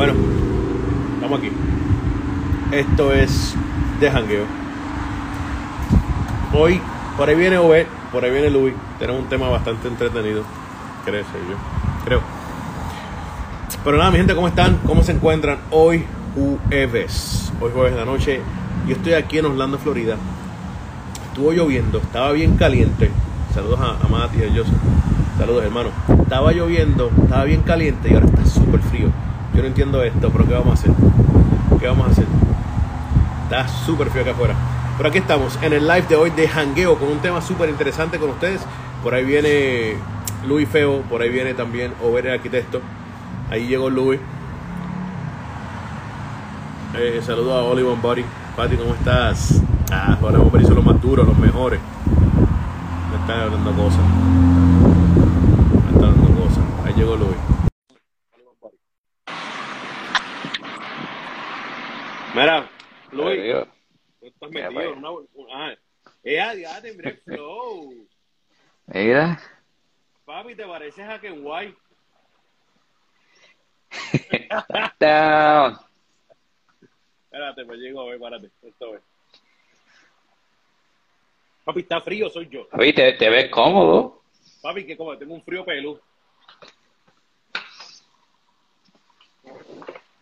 Bueno, estamos aquí. Esto es de jangueo. Hoy, por ahí viene Ove, por ahí viene Luis. Tenemos un tema bastante entretenido. Creo, yo. Creo. Pero nada, mi gente, ¿cómo están? ¿Cómo se encuentran? Hoy jueves. Hoy jueves de la noche. Yo estoy aquí en Orlando, Florida. Estuvo lloviendo, estaba bien caliente. Saludos a, a Mati y a Joseph. Saludos, hermano. Estaba lloviendo, estaba bien caliente y ahora está súper frío. Yo no entiendo esto, pero ¿qué vamos a hacer? ¿Qué vamos a hacer? Está súper frío acá afuera. Pero aquí estamos en el live de hoy de Hangueo con un tema súper interesante con ustedes. Por ahí viene Luis Feo, por ahí viene también Over el arquitecto. Ahí llegó Luis. Eh, saludos a Oliver Body. Pati, ¿cómo estás? Ah, Juan Bomber hizo los más duros, los mejores. Me están hablando cosas. Me están hablando cosas. Ahí llegó Luis. Mira, Luis, tú estás metido pues. en una. Ah, eh, adiós, mira el flow. Mira. Papi, te pareces a Ken White. Down. Espérate, pues llego, ve, párate. Esto es. Papi, está frío, soy yo. Oye, ¿te, te ves cómodo? Papi, que como tengo un frío pelú.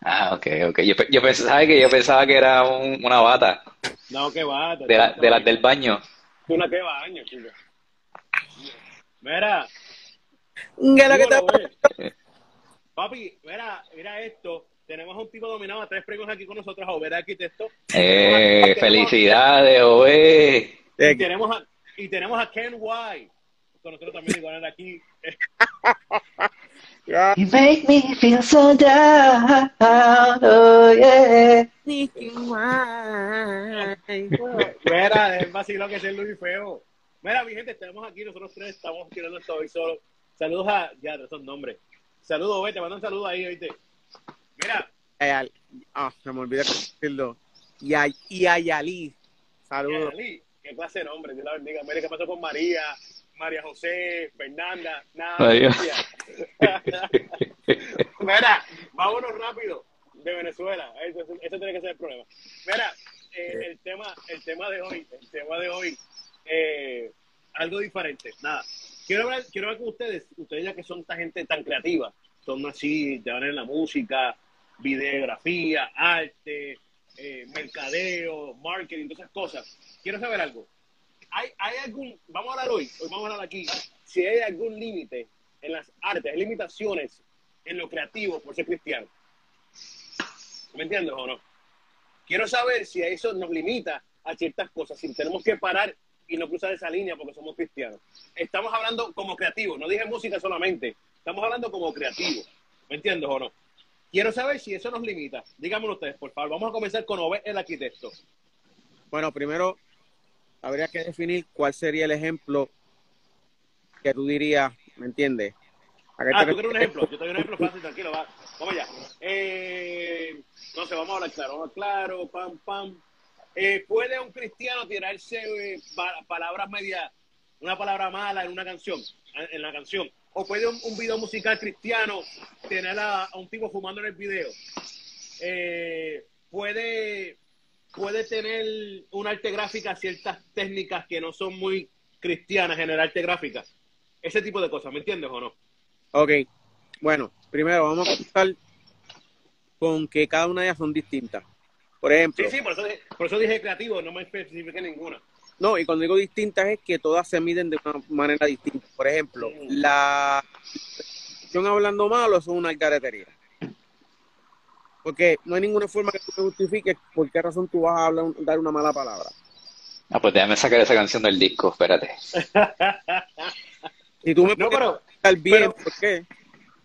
Ah, ok, ok. Yo, yo pensaba que yo pensaba que era un- una bata No, que va. de, la, de las del baño. Una que baño, chico. Mira. ¿Qué lo que te- güey. Papi, mira, mira esto. Tenemos a un tipo dominado a tres premios aquí con nosotros, a Over Arquitecto. Eh, felicidades, oe. Y tenemos a, y tenemos a Ken White. Con nosotros también igual aquí. Ya. You make me feel so down, oh yeah. Mira, es vacilo que es el Luis Feo. Mira, mi gente, estamos aquí, nosotros tres estamos tirando esto hoy solo. Saludos a. Ya, esos nombres. Saludos, ve, te mando un saludo ahí, oíste. Mira, Ay, al- Ah, se me olvidó decirlo. Y a, y a Yali. Saludos. Ali, qué clase de nombre, Dios la bendiga. Mira, ¿qué pasó con María, María José, Fernanda? Nada. Adiós. Mira, vámonos rápido de Venezuela. Eso, eso- eso tiene que ser el problema. Mira, eh, el tema, el tema de hoy, el tema de hoy, eh, algo diferente. Nada. Quiero hablar, quiero hablar con ustedes, ustedes ya que son esta gente tan creativa, son así, te van en la música, videografía, arte, eh, mercadeo, marketing, todas esas cosas. Quiero saber algo. ¿Hay, hay algún, vamos a hablar hoy, hoy vamos a hablar aquí, si hay algún límite en las artes, hay limitaciones en lo creativo por ser cristiano. ¿Me entiendes o no? Quiero saber si eso nos limita a ciertas cosas, si tenemos que parar y no cruzar esa línea porque somos cristianos. Estamos hablando como creativos, no dije música solamente, estamos hablando como creativos. ¿Me entiendes o no? Quiero saber si eso nos limita. Díganmelo ustedes, por favor. Vamos a comenzar con Obed, el arquitecto. Bueno, primero habría que definir cuál sería el ejemplo que tú dirías, ¿me entiendes? ¿A qué Ah, tú quieres un ejemplo. Yo te doy un ejemplo fácil, tranquilo, va. Vamos allá. Eh, sé, vamos a hablar claro, vamos a claro, pam, pam. Eh, ¿Puede un cristiano tirarse eh, pa- palabras medias, una palabra mala en una canción, en la canción? ¿O puede un, un video musical cristiano tener a, a un tipo fumando en el video? Eh, ¿puede, ¿Puede tener una arte gráfica ciertas técnicas que no son muy cristianas en el arte gráfica? Ese tipo de cosas, ¿me entiendes o no? Ok, bueno, primero vamos a comenzar con que cada una de ellas son distintas. Por ejemplo, Sí, sí, por eso, dije- por eso dije creativo, no me especifiqué ninguna. no, y cuando digo distintas es que todas se miden de una manera distinta. Por ejemplo, la acción hablando malo es una alcaretería. Porque no hay ninguna forma que tú te justifiques por qué razón tú vas a hablar, dar una mala palabra. Ah, pues déjame sacar esa canción del disco, espérate. Si tú me No, puedes pero, explicar bien pero- por qué,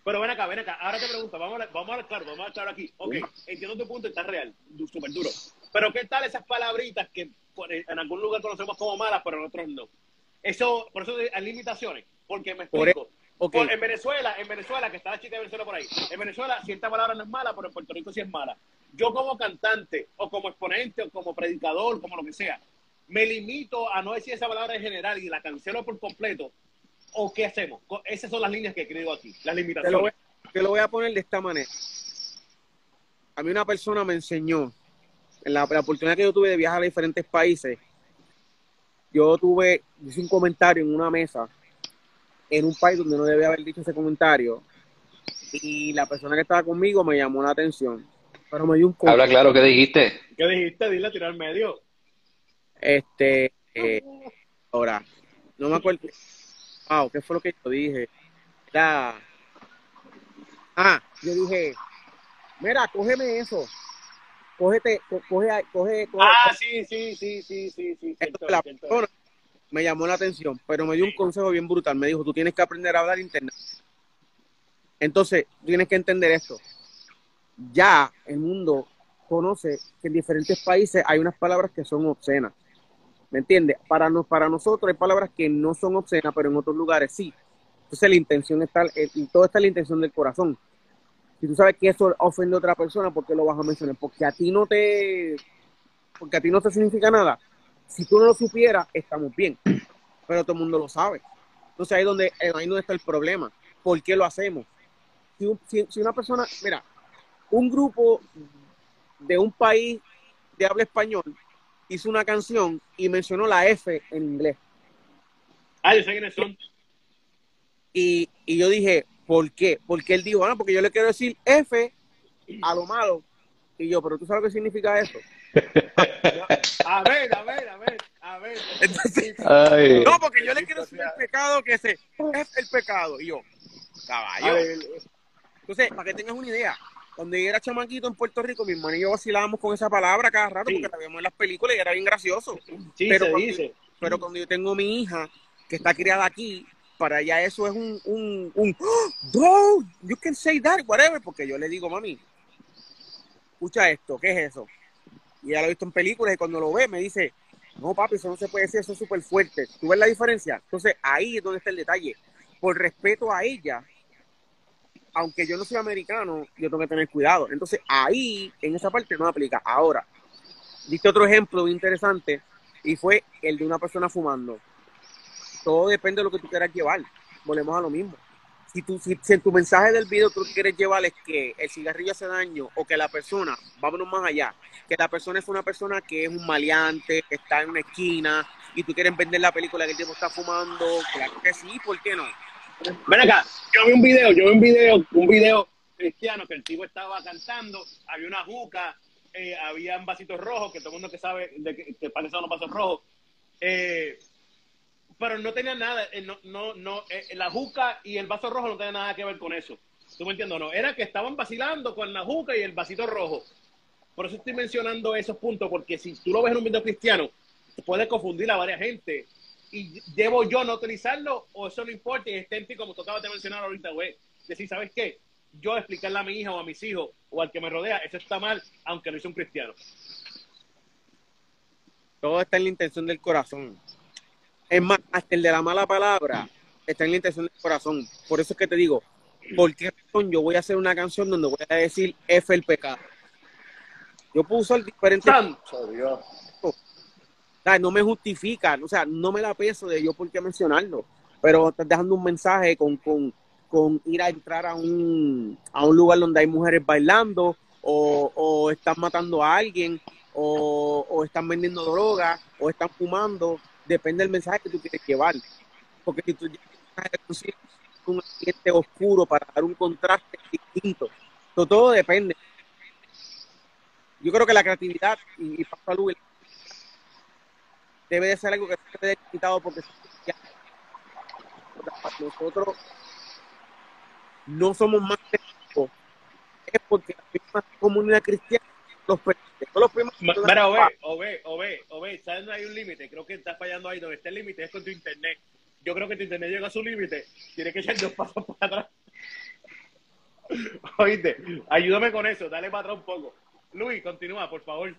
pero ven acá, ven acá. Ahora te pregunto, vamos a, vamos a hablar claro, vamos a hablar aquí. Ok, entiendo tu punto, está real, súper duro. Pero ¿qué tal esas palabritas que por- en algún lugar conocemos como malas, pero en otros no? Eso, por eso hay limitaciones, porque me Por explico. Por- en Venezuela, en Venezuela, que está la chica de Venezuela por ahí, en Venezuela cierta palabra no es mala, pero en Puerto Rico sí es mala. Yo como cantante, o como exponente, o como predicador, como lo que sea, me limito a no decir esa palabra en general y la cancelo por completo, o qué hacemos. Esas son las líneas que escribo aquí, las te lo, voy, limitaciones. te lo voy a poner de esta manera. a mí una persona me enseñó, en la, la oportunidad que yo tuve de viajar a diferentes países, yo tuve, hice un comentario en una mesa en un país donde no debía haber dicho ese comentario y la persona que estaba conmigo me llamó la atención, pero me dio un Habla claro, ¿qué dijiste? ¿Qué dijiste? Dile a tirar medio. Este, eh, ahora, no me acuerdo. Wow, ¿qué fue lo que yo dije? Era, ah, yo dije, mira, cógeme eso. Cógete, co- coge, coge, coge. Ah, sí, sí, sí, sí, sí, sí. Esto la persona me llamó la atención, pero me dio un consejo bien brutal. Me dijo, tú tienes que aprender a hablar internet. Entonces, tienes que entender esto. Ya el mundo conoce que en diferentes países hay unas palabras que son obscenas. ¿Me entiendes? Para, nos, para nosotros hay palabras que no son obscenas, pero en otros lugares sí. Entonces la intención está, eh, y todo está en la intención del corazón. Si tú sabes que eso ofende a otra persona, ¿por qué lo vas a mencionar? Porque a ti no te, porque a ti no te significa nada. Si tú no lo supieras, estamos bien. Pero todo el mundo lo sabe. Entonces ahí es donde, eh, ahí donde está el problema. ¿Por qué lo hacemos? Si, un- si- si una persona, mira, un grupo de un país de habla español hizo una canción y mencionó la F en inglés. Ah, yo sé quiénes son. Y, y yo dije, ¿por qué? Porque él dijo, ah, porque yo le quiero decir F a lo malo. Y yo, pero tú sabes qué significa eso. A ver, a ver, a ver, a ver. Entonces, Ay. no, porque yo le quiero decir el pecado que ese es el pecado. Y yo, caballo. Entonces, para que tengas una idea, cuando yo era chamaquito en Puerto Rico, mi hermano y yo vacilábamos con esa palabra cada rato Sí. porque la veíamos en las películas y era bien gracioso. sí, Pero se cuando- dice. Pero cuando yo tengo mi hija que está criada aquí, para ella eso es un, un, un "Oh, you can say that, whatever, porque yo le digo, mami, escucha esto, ¿qué es eso? Y ella lo ha visto en películas y cuando lo ve me dice, no papi, eso no se puede decir, eso es súper fuerte. ¿Tú ves la diferencia? Entonces ahí es donde está el detalle. Por respeto a ella, aunque yo no soy americano, yo tengo que tener cuidado. Entonces ahí, en esa parte no aplica. Ahora, diste otro ejemplo interesante y fue el de una persona fumando. Todo depende de lo que tú quieras llevar. Volvemos a lo mismo. Si, tú, si, si en tu mensaje del video tú quieres llevar es que el cigarrillo hace daño o que la persona, vámonos más allá, que la persona es una persona que es un maleante, que está en una esquina y tú quieres vender la película que el tipo está fumando, claro que sí, ¿por qué no? Ven acá, yo vi un video, yo vi un video, un video cristiano que el tipo estaba cantando, había una juca, eh, había vasitos rojos, que todo el mundo que sabe de que, que son los vasos rojos, eh, pero no tenía nada, eh, no, no, no, eh, la juca y el vaso rojo no tenían nada que ver con eso. ¿Tú me entiendes no? Era que estaban vacilando con la juca y el vasito rojo. Por eso estoy mencionando esos puntos, porque si tú lo ves en un video cristiano, puede confundir a varias gente. Y debo yo no utilizarlo, o eso no importa, y ti, como tocaba de mencionar ahorita, güey. Decir, ¿sabes qué? Yo explicarle a mi hija o a mis hijos o al que me rodea, eso está mal, aunque lo hizo un cristiano. Todo está en la intención del corazón. Es más, hasta el de la mala palabra está en la intención del corazón. Por eso es que te digo, ¿por qué razón yo voy a hacer una canción donde voy a decir F el pecado? Yo puedo usar diferentes ¡Santo Dios! o sea, no me justifica, o sea, no me la peso de yo por qué mencionarlo, pero estás dejando un mensaje con, con, con ir a entrar a un, a un lugar donde hay mujeres bailando o, o están matando a alguien o, o están vendiendo droga o están fumando, depende del mensaje que tú quieres llevar, porque si tú llevas un ambiente oscuro para dar un contraste distinto, todo, todo depende. Yo creo que la creatividad, y, y Luis, debe de ser algo que se debe de quitado porque nosotros no somos más es porque la comunidad cristiana los los primeros- Mira, Ove, Ove, Ove, Ove, ¿sabes dónde hay un límite? Creo que está fallando ahí. Donde está el límite es con tu internet. Yo creo que tu internet llega a su límite. Tienes que echar dos pasos para atrás. Oíste, ayúdame con eso. Dale para atrás un poco. Luis, continúa, por favor.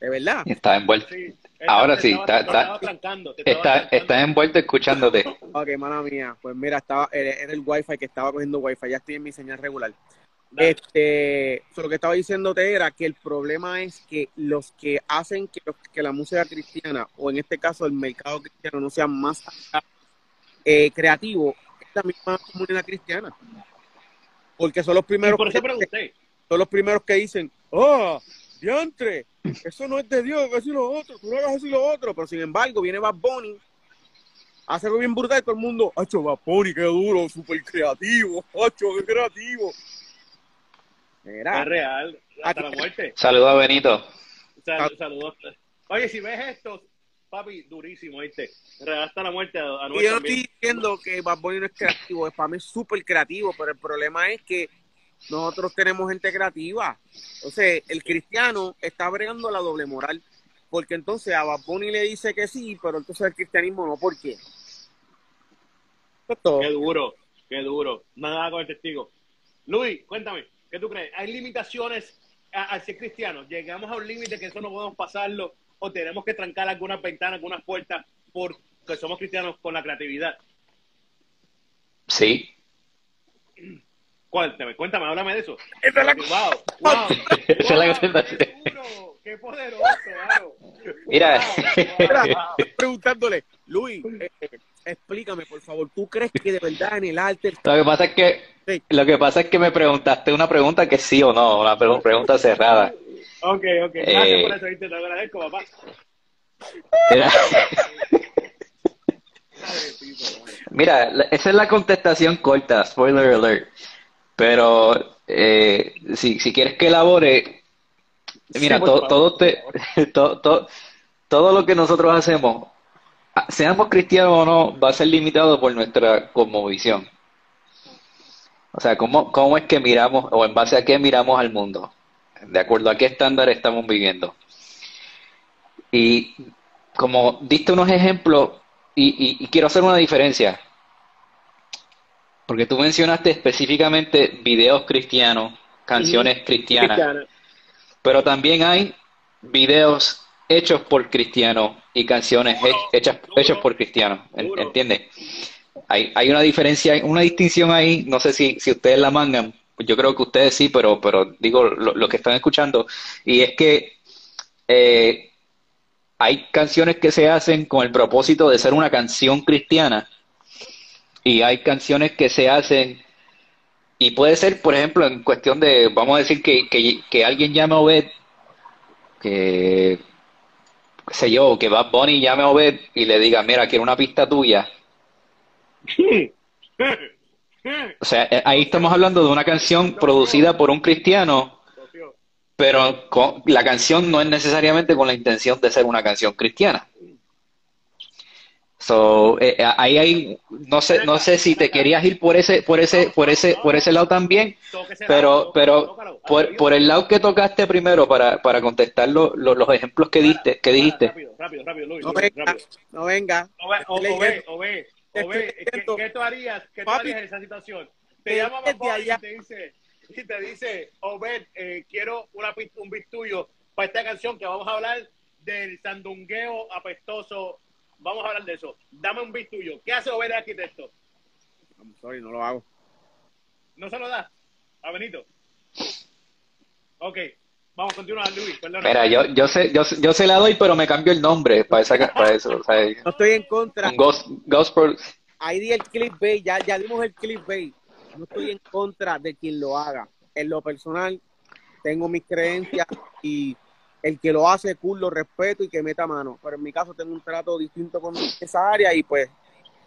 de verdad. Estaba envuelto. Sí, Ahora sí, estaba- está- te está- estaba trancando, te estaba Está, está envuelto escuchándote. Ok, mala mía. Pues mira, estaba, era, era el wifi que estaba cogiendo wifi. Ya estoy en mi señal regular. Este, so, lo que estaba diciéndote era que el problema es que los que hacen que, la música cristiana, o en este caso el mercado cristiano, no sea más eh, creativo, es la misma comunidad cristiana. Porque son los Y primeros por eso que- son los primeros que dicen, oh, diantre, eso no es de Dios, que es lo otro, tú no hagas así lo otro. Pero sin embargo, viene Bad Bunny, hace algo bien brutal y todo el mundo, hacho, Bad Bunny, qué duro, súper creativo, hacho, qué creativo. Mira, Es real, hasta la muerte. Saludos a Benito. Sal- Saludos. Oye, si ves esto, papi, durísimo, ¿viste? Real hasta la muerte a, a y Noel yo no estoy diciendo que Bad Bunny no es creativo, es para mí es súper creativo, pero el problema es que nosotros tenemos gente creativa. Entonces, el cristiano está bregando la doble moral, porque entonces a Bad Bunny le dice que sí, pero entonces el cristianismo no, ¿por qué? Eso es todo. Qué duro, qué duro. Nada con el testigo. Luis, cuéntame, ¿qué tú crees? ¿Hay limitaciones a- al ser cristiano? ¿Llegamos a un límite que eso no podemos pasarlo? ¿O tenemos que trancar algunas ventanas, algunas puertas porque somos cristianos con la creatividad? Sí. Cuéntame, cuéntame, háblame de eso. Esa es la- Wow, wow, Esa es la wow, contestación. qué duro, qué poderoso, claro. Mira. Wow, wow. preguntándole, Luis, eh, explícame, por favor, ¿tú crees que de verdad en el arte Lo que pasa es que Sí. lo que pasa es que me preguntaste una pregunta que sí o no, una pre- pregunta cerrada. Ok, ok, gracias Eh, por eso, te agradezco, papá. Mira, esa es la contestación corta, spoiler alert. Pero eh, si, si quieres que elabore, mira, Sí, to- todo, te- to- to- todo lo que nosotros hacemos, seamos cristianos o no, va a ser limitado por nuestra cosmovisión. O sea, ¿cómo, cómo es que miramos o en base a qué miramos al mundo? ¿De acuerdo a qué estándar estamos viviendo? Y como diste unos ejemplos, y, y- y quiero hacer una diferencia, porque tú mencionaste específicamente videos cristianos, canciones cristianas, Cristiana. pero también hay videos hechos por cristianos y canciones he- hechas, por cristianos, ¿en- duro. ¿entiendes? Hay, hay una diferencia, una distinción ahí, no sé si, si ustedes la mangan, yo creo que ustedes sí, pero, pero digo lo, lo que están escuchando, y es que eh, hay canciones que se hacen con el propósito de ser una canción cristiana, y hay canciones que se hacen, y puede ser, por ejemplo, en cuestión de, vamos a decir que, que, que alguien llame a Obed, que, qué sé yo, que Bad Bunny llame a Obed y le diga, mira, quiero una pista tuya. O sea, eh, ahí estamos hablando de una canción producida por un cristiano, pero con- la canción no es necesariamente con la intención de ser una canción cristiana. So, eh, eh, ahí hay, no sé, no sé si te querías ir por ese, por ese, por ese, por ese lado también, pero, pero por, por el lado que tocaste primero para, para contestar lo- lo- los ejemplos que diste, que dijiste. Rápido, rápido, rápido, Luis, no venga, rápido. no venga. O- Ove, leyendo. Ove, Estoy Ove, ¿qué, tú harías? ¿Qué tú harías en esa situación? Te llama allá. y te dice, y te dice, Obed, eh, quiero una, un beat tuyo para esta canción que vamos a hablar del sandungueo apestoso. Vamos a hablar de eso. Dame un beat tuyo. ¿Qué hace Obed el arquitecto? I'm sorry, no lo hago. ¿No se lo da? A Benito. Ok, vamos a continuar, Luis. Perdona. Mira, yo, yo sé, yo, sé- yo se la doy, pero me cambio el nombre para esa, para eso. O sea, No estoy en contra. ghost, gospel. Ahí di el clickbait, ya, ya dimos el clickbait. No estoy en contra de quien lo haga. En lo personal, tengo mis creencias y el que lo hace, cool, lo respeto y que meta mano. Pero en mi caso tengo un trato distinto con esa área y pues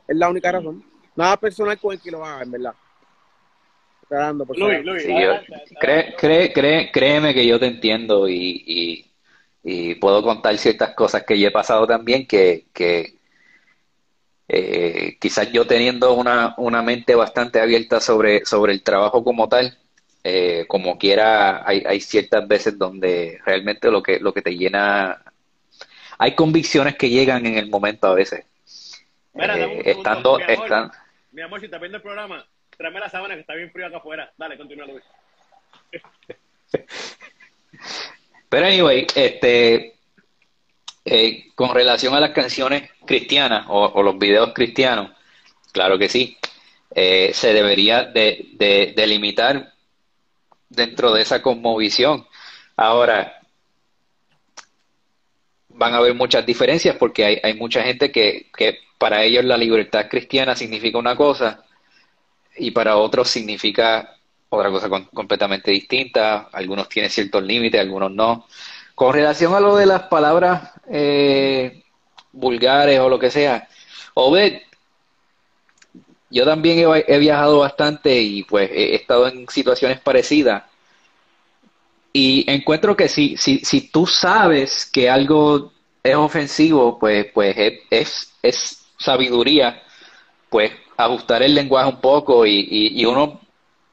es la única razón. Nada personal con el que lo haga, en verdad. Está dando por Luis. Luis. Sí, yo- cree, cree, cree- créeme que yo te entiendo y, y, y puedo contar ciertas cosas que yo he pasado también que, que eh, quizás yo teniendo una, una mente bastante abierta sobre, sobre el trabajo como tal, eh, como quiera, hay, hay ciertas veces donde realmente lo que, lo que te llena, hay convicciones que llegan en el momento a veces. Mira, Eh, estando, mi amor. están, Mi amor, si estás viendo el programa, tráeme la sábana que está bien frío acá afuera. Dale, continúa, Luis. Pero anyway, este, eh, con relación a las canciones cristianas o, o los videos cristianos, claro que sí, eh, se debería de, de- de limitar dentro de esa cosmovisión. Ahora, van a haber muchas diferencias porque hay, mucha gente que, que para ellos la libertad cristiana significa una cosa y para otros significa otra cosa completamente distinta. Algunos tienen ciertos límites, algunos no. Con relación a lo de las palabras eh, vulgares o lo que sea, Obed, yo también he, viajado bastante y pues he estado en situaciones parecidas. Y encuentro que si, si, si tú sabes que algo es ofensivo, pues, pues es, es, es sabiduría, pues ajustar el lenguaje un poco y, y, y uno,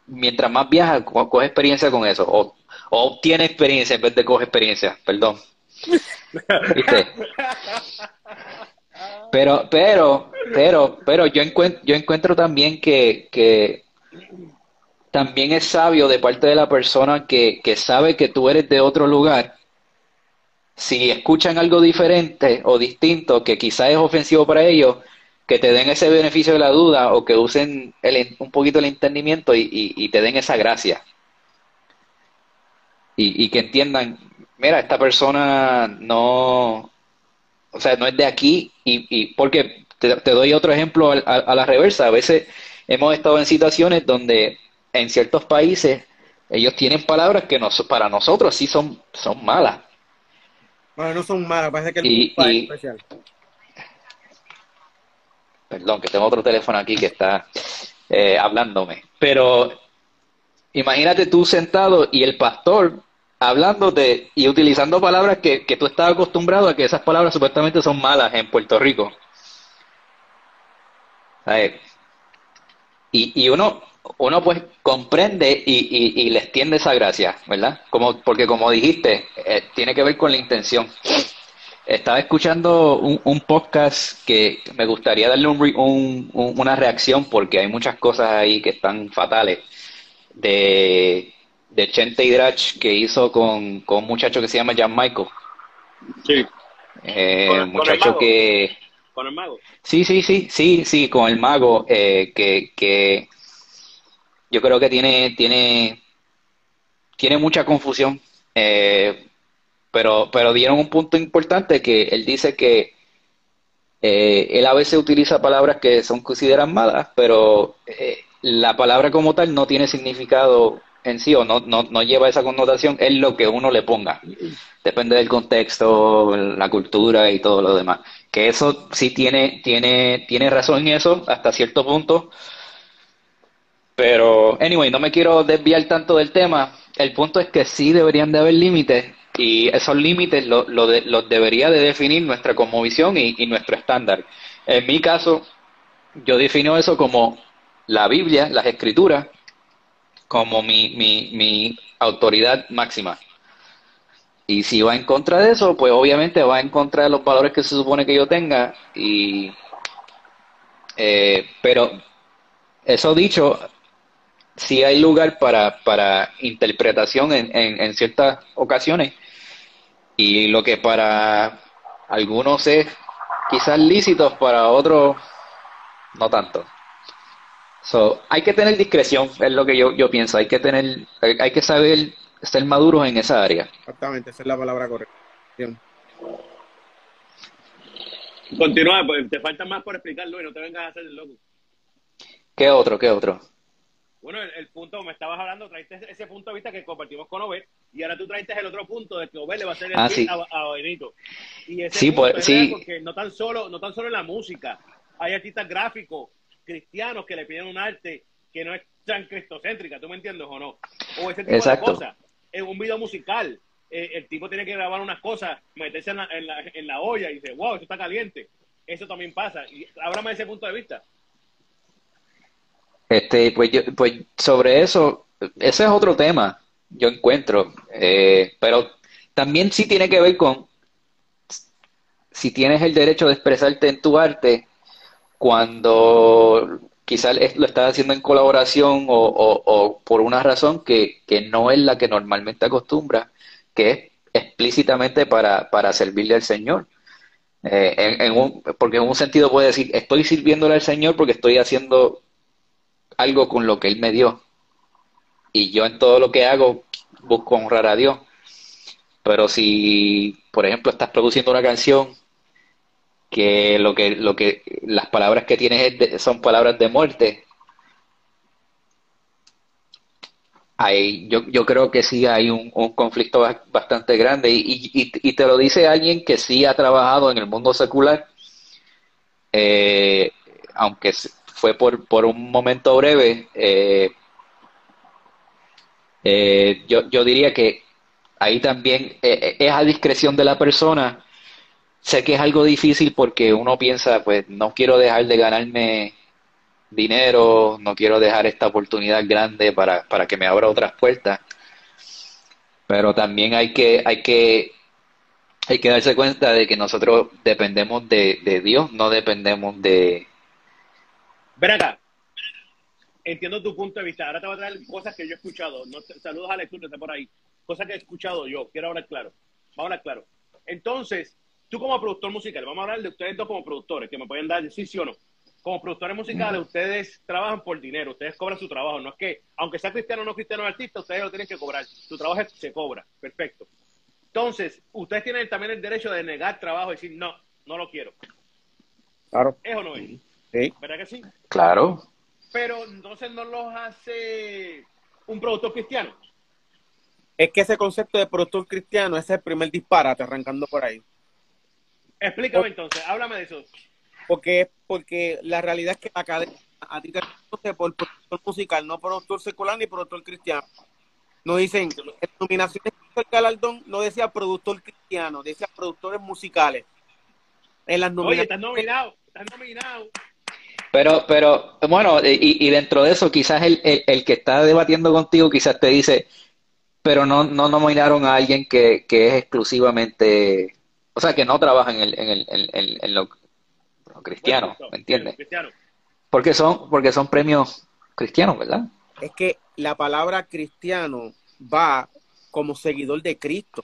mientras más viaja, co- coge experiencia con eso, o, o obtiene experiencia en vez de coge experiencia, perdón. ¿Viste? Pero, pero, pero, pero yo encuentro, yo encuentro también que, que también es sabio de parte de la persona que, que sabe que tú eres de otro lugar. Si escuchan algo diferente o distinto que quizás es ofensivo para ellos, que te den ese beneficio de la duda o que usen el, un poquito el entendimiento y, y, te den esa gracia. Y, y que entiendan, mira, esta persona no, o sea, no es de aquí y, y porque te, te doy otro ejemplo a, a, a la reversa. A veces hemos estado en situaciones donde en ciertos países ellos tienen palabras que nos, para nosotros sí son, son malas. Bueno, no son malas, parece que el Y- y- es especial. Perdón, que tengo otro teléfono aquí que está eh, hablándome. Pero imagínate tú sentado y el pastor hablándote y utilizando palabras que, que tú estás acostumbrado a que esas palabras supuestamente son malas en Puerto Rico. ¿Sabes? Y, y uno, uno pues comprende y, y, y le extiende esa gracia, ¿verdad? Como, porque como dijiste, eh, tiene que ver con la intención. Estaba escuchando un, un podcast que me gustaría darle un- un- una reacción porque hay muchas cosas ahí que están fatales. De, de Chente Hidrach que hizo con, con un muchacho que se llama Jan Michael. Sí, Eh, Con- muchacho que... con el mago. Sí, sí, sí, sí, sí, con el mago, eh, que, que yo creo que tiene, tiene, tiene mucha confusión, eh, pero, pero dieron un punto importante que él dice que eh, él a veces utiliza palabras que son consideradas malas, pero eh, la palabra como tal no tiene significado en sí o no, no, no lleva esa connotación, es lo que uno le ponga. Depende del contexto, la cultura y todo lo demás. Que eso sí tiene, tiene, tiene razón en eso hasta cierto punto. Pero, anyway, no me quiero desviar tanto del tema. El punto es que sí deberían de haber límites y esos límites lo, lo de- los debería de definir nuestra cosmovisión y, y nuestro estándar. En mi caso, yo defino eso como la Biblia, las escrituras, como mi, mi, mi autoridad máxima. Y si va en contra de eso, pues obviamente va en contra de los valores que se supone que yo tenga. Y, eh, pero eso dicho, sí hay lugar para, para interpretación en, en, en ciertas ocasiones. Y lo que para algunos es quizás lícito, para otros no tanto. So, hay que tener discreción, es lo que yo, yo pienso. Hay que tener, hay, hay que saber ser maduros en esa área. Exactamente, esa es la palabra correcta. Bien. Continúa, pues te falta más por explicarlo y no te vengas a hacer el loco. ¿Qué otro? ¿Qué otro? Bueno, el, el punto, me estabas hablando, traiste ese punto de vista que compartimos con Obed, y ahora tú traiste el otro punto de que Obed le va a hacer el Ah, sí. a, a Benito. Y ese Sí, punto pues, es sí. porque no tan solo, no tan solo en la música, hay artistas gráficos cristianos que le piden un arte que no es tan cristocéntrica, ¿tú me entiendes o no? O ese tipo Exacto. de cosas. En un video musical, eh, el tipo tiene que grabar unas cosas, meterse en la, en la, en la olla y dice, wow, eso está caliente. Eso también pasa. Y háblame de ese punto de vista. Este, pues, yo, pues sobre eso, ese es otro tema, yo encuentro, eh, pero también sí tiene que ver con si tienes el derecho de expresarte en tu arte cuando quizás lo estás haciendo en colaboración o, por una razón que, que no es la que normalmente acostumbra, que es explícitamente para, para servirle al Señor. Eh, porque en un sentido puede decir, estoy sirviéndole al Señor porque estoy haciendo algo con lo que Él me dio. Y yo en todo lo que hago busco honrar a Dios. Pero si, por ejemplo, estás produciendo una canción que lo que, lo que, las palabras que tienes es de- son palabras de muerte, hay, yo, yo creo que sí hay un, un conflicto ba- bastante grande y, y, y te lo dice alguien que sí ha trabajado en el mundo secular, eh, aunque fue por, por un momento breve, eh, eh, yo, yo diría que ahí también eh, es a discreción de la persona. Sé que es algo difícil porque uno piensa, pues no quiero dejar de ganarme dinero, no quiero dejar esta oportunidad grande para, para que me abra otras puertas, pero también hay que, hay que, hay que darse cuenta de que nosotros dependemos de, de Dios, no dependemos de... Ven acá. Entiendo tu punto de vista. Ahora te voy a traer cosas que yo he escuchado. Saludos a Alex, está por ahí. Cosas que he escuchado yo. Quiero hablar claro. Vamos a hablar claro. Entonces, tú como productor musical, vamos a hablar de ustedes dos como productores, que me pueden dar sí, sí o no. Como productores musicales, ustedes trabajan por dinero, ustedes cobran su trabajo. No es que, aunque sea cristiano o no cristiano el artista, ustedes lo tienen que cobrar. Su trabajo se cobra. Perfecto. Entonces, ustedes tienen también el derecho de negar trabajo y decir, no, no lo quiero. Claro. ¿Es o no es? Sí. ¿Verdad que sí? Claro, Pero entonces no los hace un productor cristiano. Es que ese concepto de productor cristiano ese es el primer disparate arrancando por ahí. Explícame entonces, háblame de eso. Porque, porque la realidad es que la academia a ti te reconoce por productor musical, no productor secular ni productor cristiano. Nos dicen, en nominaciones del galardón no decía productor cristiano, decía productores musicales. En las Oye, nominaciones, estás nominado, estás nominado. pero, pero bueno, y, y dentro de eso quizás el, el, el que está debatiendo contigo quizás te dice, pero no, no nominaron a alguien que, que es exclusivamente, o sea, que no trabaja en, el, en, el, en, en lo, lo cristiano, Bueno, ¿me entiendes? Cristiano. Porque son, porque son premios cristianos, ¿verdad? es que la palabra cristiano va como seguidor de Cristo.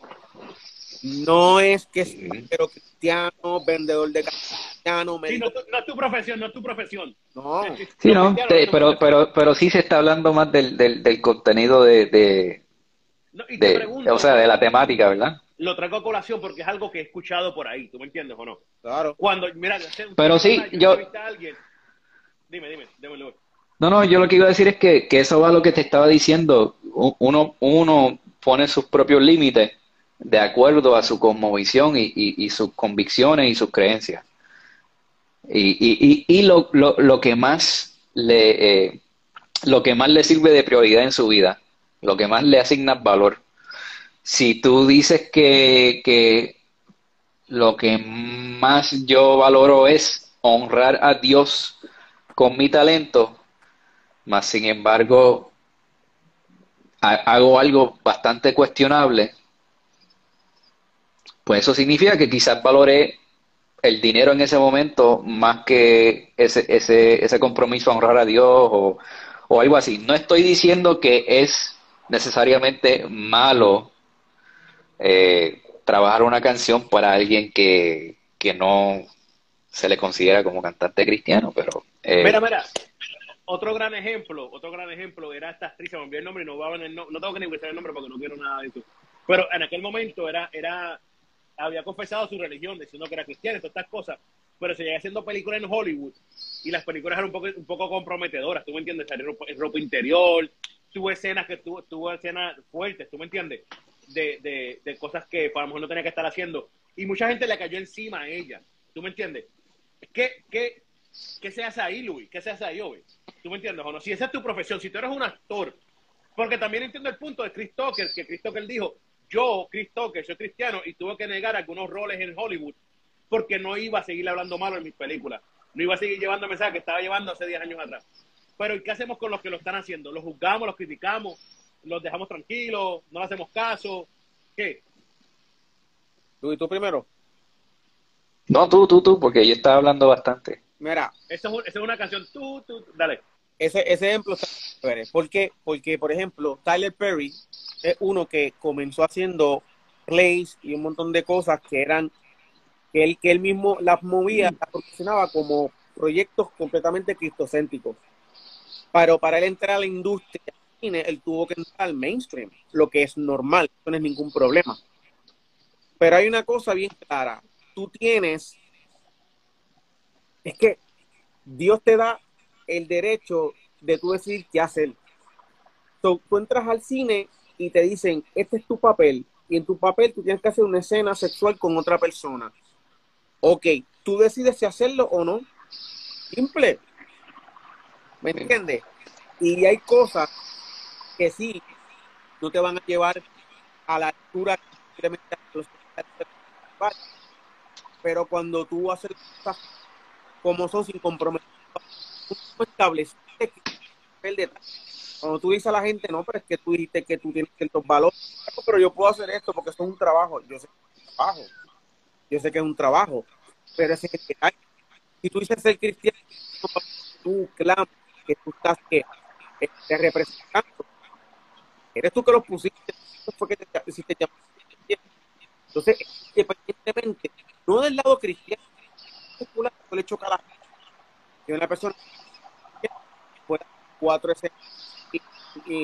No es que es pero cristiano, vendedor de cristiano, Sí, no, es tu profesión, no es tu profesión. No, Sí, ¿no? cristianos Te- no pero, pero, pero sí se está hablando más del, del, del contenido de, de, No, y te de, pregunto, o sea, de la temática, ¿verdad? Lo traigo a colación porque es algo que he escuchado por ahí, ¿tú me entiendes o no? claro. Cuando, mira, Pero sí, atrás yo- a alguien. Dime, dime, dime, dime. No, no, yo lo que iba a decir es que, que eso va a lo que te estaba diciendo. Uno, uno pone sus propios límites de acuerdo a su cosmovisión y, y, y sus convicciones y sus creencias. Y, y, y, y lo, lo, lo que más le, eh, lo que más le sirve de prioridad en su vida, lo que más le asigna valor. Si tú dices que, que lo que más yo valoro es honrar a Dios con mi talento, más sin embargo ha- hago algo bastante cuestionable, pues eso significa que quizás valoré el dinero en ese momento más que ese, ese, ese compromiso a honrar a Dios o, o algo así. No estoy diciendo que es necesariamente malo eh, trabajar una canción para alguien que, que no se le considera como cantante cristiano, pero eh, Mira, mira, otro gran ejemplo, otro gran ejemplo era esta actriz, se me olvidó el nombre y no, va a el no, tengo que buscar el nombre porque no quiero nada de eso. Pero en aquel momento era, era, había confesado su religión diciendo que era cristiana todas estas cosas, pero seguía haciendo películas en Hollywood y las películas eran un poco, un poco comprometedoras, ¿tú me entiendes? Salir en ropa interior, tuvo escenas que tuvo, tuvo escenas fuertes, ¿tú me entiendes? De, de, de cosas que para lo mejor no tenía que estar haciendo. Y mucha gente le cayó encima a ella, ¿tú me entiendes? ¿Qué, qué, ¿Qué se hace ahí, Luis? ¿Qué se hace ahí, Obi? ¿Tú me entiendes o no? Si esa es tu profesión, si tú eres un actor, porque también entiendo el punto de Chris Tucker, que Chris Tucker dijo, yo, Chris Tucker, soy cristiano y tuve que negar algunos roles en Hollywood porque no iba a seguir hablando malo en mis películas. No iba a seguir llevando mensajes que estaba llevando hace 10 años atrás. Pero ¿y qué hacemos con los que lo están haciendo? ¿Los juzgamos, los criticamos, los dejamos tranquilos, no le hacemos caso? ¿Qué? ¿Tú y tú primero? no tú, tú, tú, porque yo estaba hablando bastante. Mira, Esa es, es una canción, tú, tú, dale. ese, ese ejemplo está chévere. ¿Por qué? Porque, por ejemplo, Tyler Perry es uno que comenzó haciendo plays y un montón de cosas que eran que él, que él mismo las movía, las promocionaba como proyectos completamente cristocéntricos. Pero para él entrar a la industria cine, él tuvo que entrar al mainstream, lo que es normal, no es ningún problema. Pero hay una cosa bien clara, tú tienes, es que Dios te da el derecho de tú decidir qué hacer. So, tú entras al cine y te dicen, este es tu papel, y en tu papel tú tienes que hacer una escena sexual con otra persona. Ok, tú decides si hacerlo o no. Simple. ¿Me entiendes? Y hay cosas que sí no te van a llevar a la altura pero cuando tú haces cosas como son sin comprometer, tú estableciste el detalle. Cuando tú dices a la gente, no, pero es que tú dijiste que tú tienes ciertos valores, "No, pero yo puedo hacer esto porque esto es un trabajo. Yo sé que es un trabajo. Yo sé que es un trabajo, pero es el detalle. Si tú dices ser cristiano, tú clamas que tú estás que, que te representando. Eres tú que los pusiste, fue que te, si. Entonces, independientemente, no del lado cristiano, le choca a la. Que una persona fuera cuatro escenas y,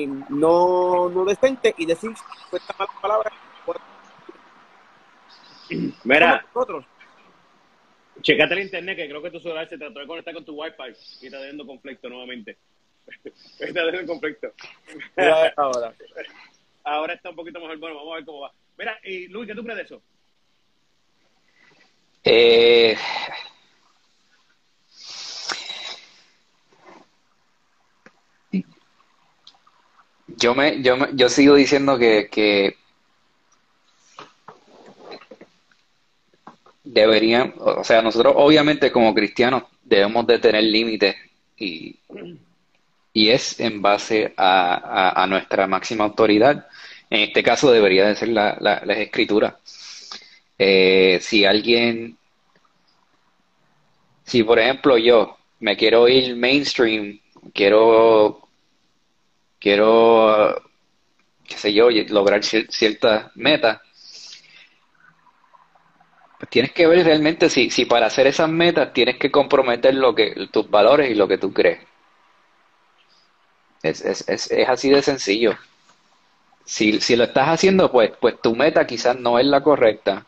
y no, no decente y decir esta mala palabra. Mira, nosotros. checate el internet que creo que tu celular se trató de conectar con tu wifi y está teniendo conflicto nuevamente. Está teniendo conflicto. Mira ahora. Ahora está un poquito mejor. Bueno, vamos a ver cómo va. Mira, y Luis, ¿qué tú crees de eso? Eh, yo me, yo me, yo sigo diciendo que, que deberían, o sea, nosotros obviamente como cristianos debemos de tener límites y, y es en base a, a- a nuestra máxima autoridad. En este caso debería de ser la, la, las escrituras. Eh, si alguien, si por ejemplo yo me quiero ir mainstream, quiero, quiero, qué sé yo, lograr cier- ciertas metas, pues tienes que ver realmente si, si para hacer esas metas tienes que comprometer lo que, tus valores y lo que tú crees. Es, es, es, es así de sencillo. Si, si lo estás haciendo, pues, pues tu meta quizás no es la correcta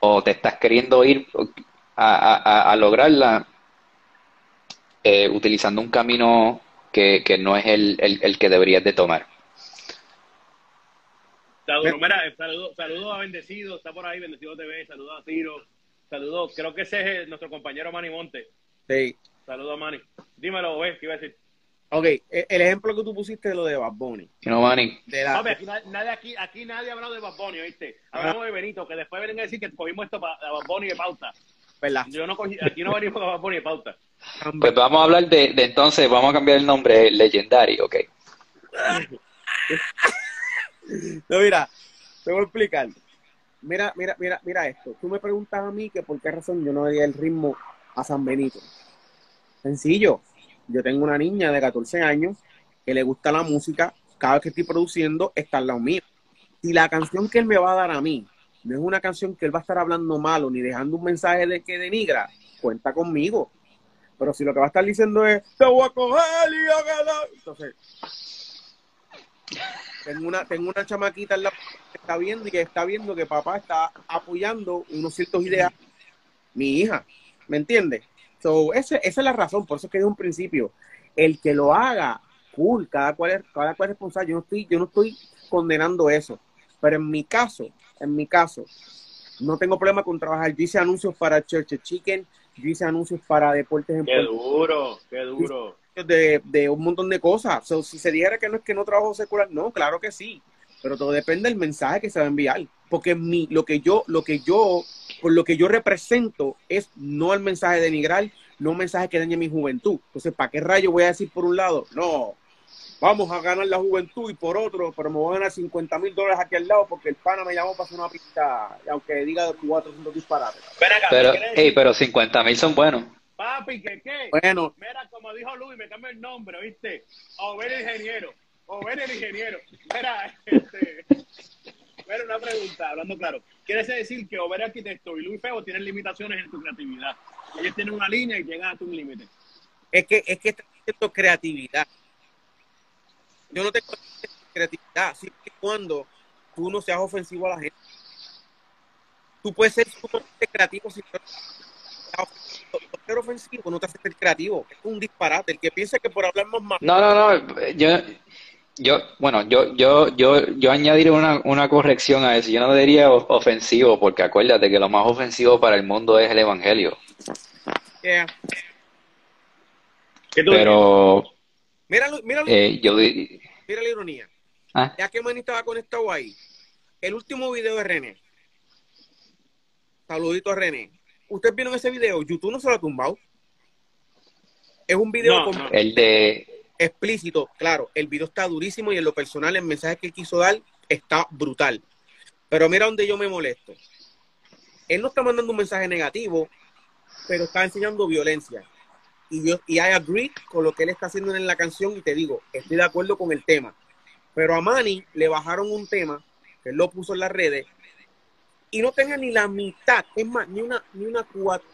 o te estás queriendo ir a, a- a- lograrla eh, utilizando un camino que, que no es el, el, el que deberías de tomar. Mira, eh, saludos saludo a Bendecido, está por ahí, Bendecido TV, saludos a Tiro, saludos, creo que ese es nuestro compañero Manny Monte. Sí. Saludos a Manny. Dímelo, ves, ¿qué iba a decir? Ok, e- el ejemplo que tú pusiste de lo de Bad Bunny. Know, Manny? De la, Papi, aquí, na- nadie, aquí, aquí nadie ha hablado de Bad Bunny, ¿oíste? Hablamos de Benito, que después vienen a decir que cogimos esto para Bad Bunny de pauta. ¿verdad? Yo no cogí, aquí no venimos con Bad Bunny de pauta. Pues vamos a hablar de, de entonces, vamos a cambiar el nombre legendario, ok. No, mira, te voy a explicar. Mira, mira, mira, mira esto. Tú me preguntas a mí que por qué razón yo no le di el ritmo a San Benito. Sencillo. Yo tengo una niña de 14 años que le gusta la música. Cada vez que estoy produciendo está al lado mío. Si la canción que él me va a dar a mí no es una canción que él va a estar hablando malo ni dejando un mensaje de que denigra, cuenta conmigo. Pero si lo que va a estar diciendo es, te voy a coger y hágala. Entonces, tengo una, tengo una chamaquita en la que está viendo y que está viendo que papá está apoyando unos ciertos ideales. Mi hija, ¿me entiendes? So, ese- esa es la razón, por eso es que desde un principio, el que lo haga, cool, cada cual es, cada cual es responsable. Yo no estoy, yo no estoy condenando eso. Pero en mi caso, en mi caso, no tengo problema con trabajar. Yo hice anuncios para Church Chicken, yo hice anuncios para deportes en Qué duro, qué duro. de, de un montón de cosas. So, si se dijera que no es que no trabajo secular, no, claro que sí. Pero todo depende del mensaje que se va a enviar. Porque mi, lo que yo, lo que yo, por lo que yo represento es no el mensaje denigrar, no un mensaje que dañe mi juventud. Entonces, ¿para qué rayo voy a decir por un lado? No, vamos a ganar la juventud y por otro, pero me voy a ganar 50 mil dólares aquí al lado porque el pana me llamó para hacer una pista, aunque diga 400 disparates. Ven acá, Pero, ¿qué quiere hey, pero 50 mil son buenos. Papi, ¿qué qué? Bueno, Mira, como dijo Luis, me cambio el nombre, ¿viste? Ober el ingeniero. Ober el ingeniero. Mira, este, mira, una pregunta, hablando claro. ¿Quieres decir que Ober Arquitecto y Luis Feo tienen limitaciones en tu creatividad? Ellos tienen una línea y llegan a tu límite. es que es que está diciendo creatividad. Yo no tengo creatividad, siempre y cuando tú no seas ofensivo a la gente. Tú puedes ser sumamente creativo ofensivo. Por ser ofensivo no te hace ser creativo. Es un disparate. El que piensa que por hablar más mal, No, no, no. Yo, yo, bueno, yo, yo, yo, yo añadiré una, una corrección a eso. Yo no diría ofensivo, porque acuérdate que lo más ofensivo para el mundo es el evangelio. Yeah. ¿Qué tú dices? Pero Míralo, míralo, eh, yo mira la ironía. ah, Ya que Manny estaba conectado ahí, el último video de René. Saludito a René. ¿Ustedes vieron ese video? YouTube no se lo ha tumbado. Es un video No, con- no. el de explícito, claro, el video está durísimo y en lo personal el mensaje que quiso dar está brutal. Pero mira donde yo me molesto. Él no está mandando un mensaje negativo, pero está enseñando violencia. Y yo y I agree con lo que él está haciendo en la canción y te digo, estoy de acuerdo con el tema. Pero a Manny le bajaron un tema que él lo puso en las redes y no tenga ni la mitad, es más, ni una, ni una,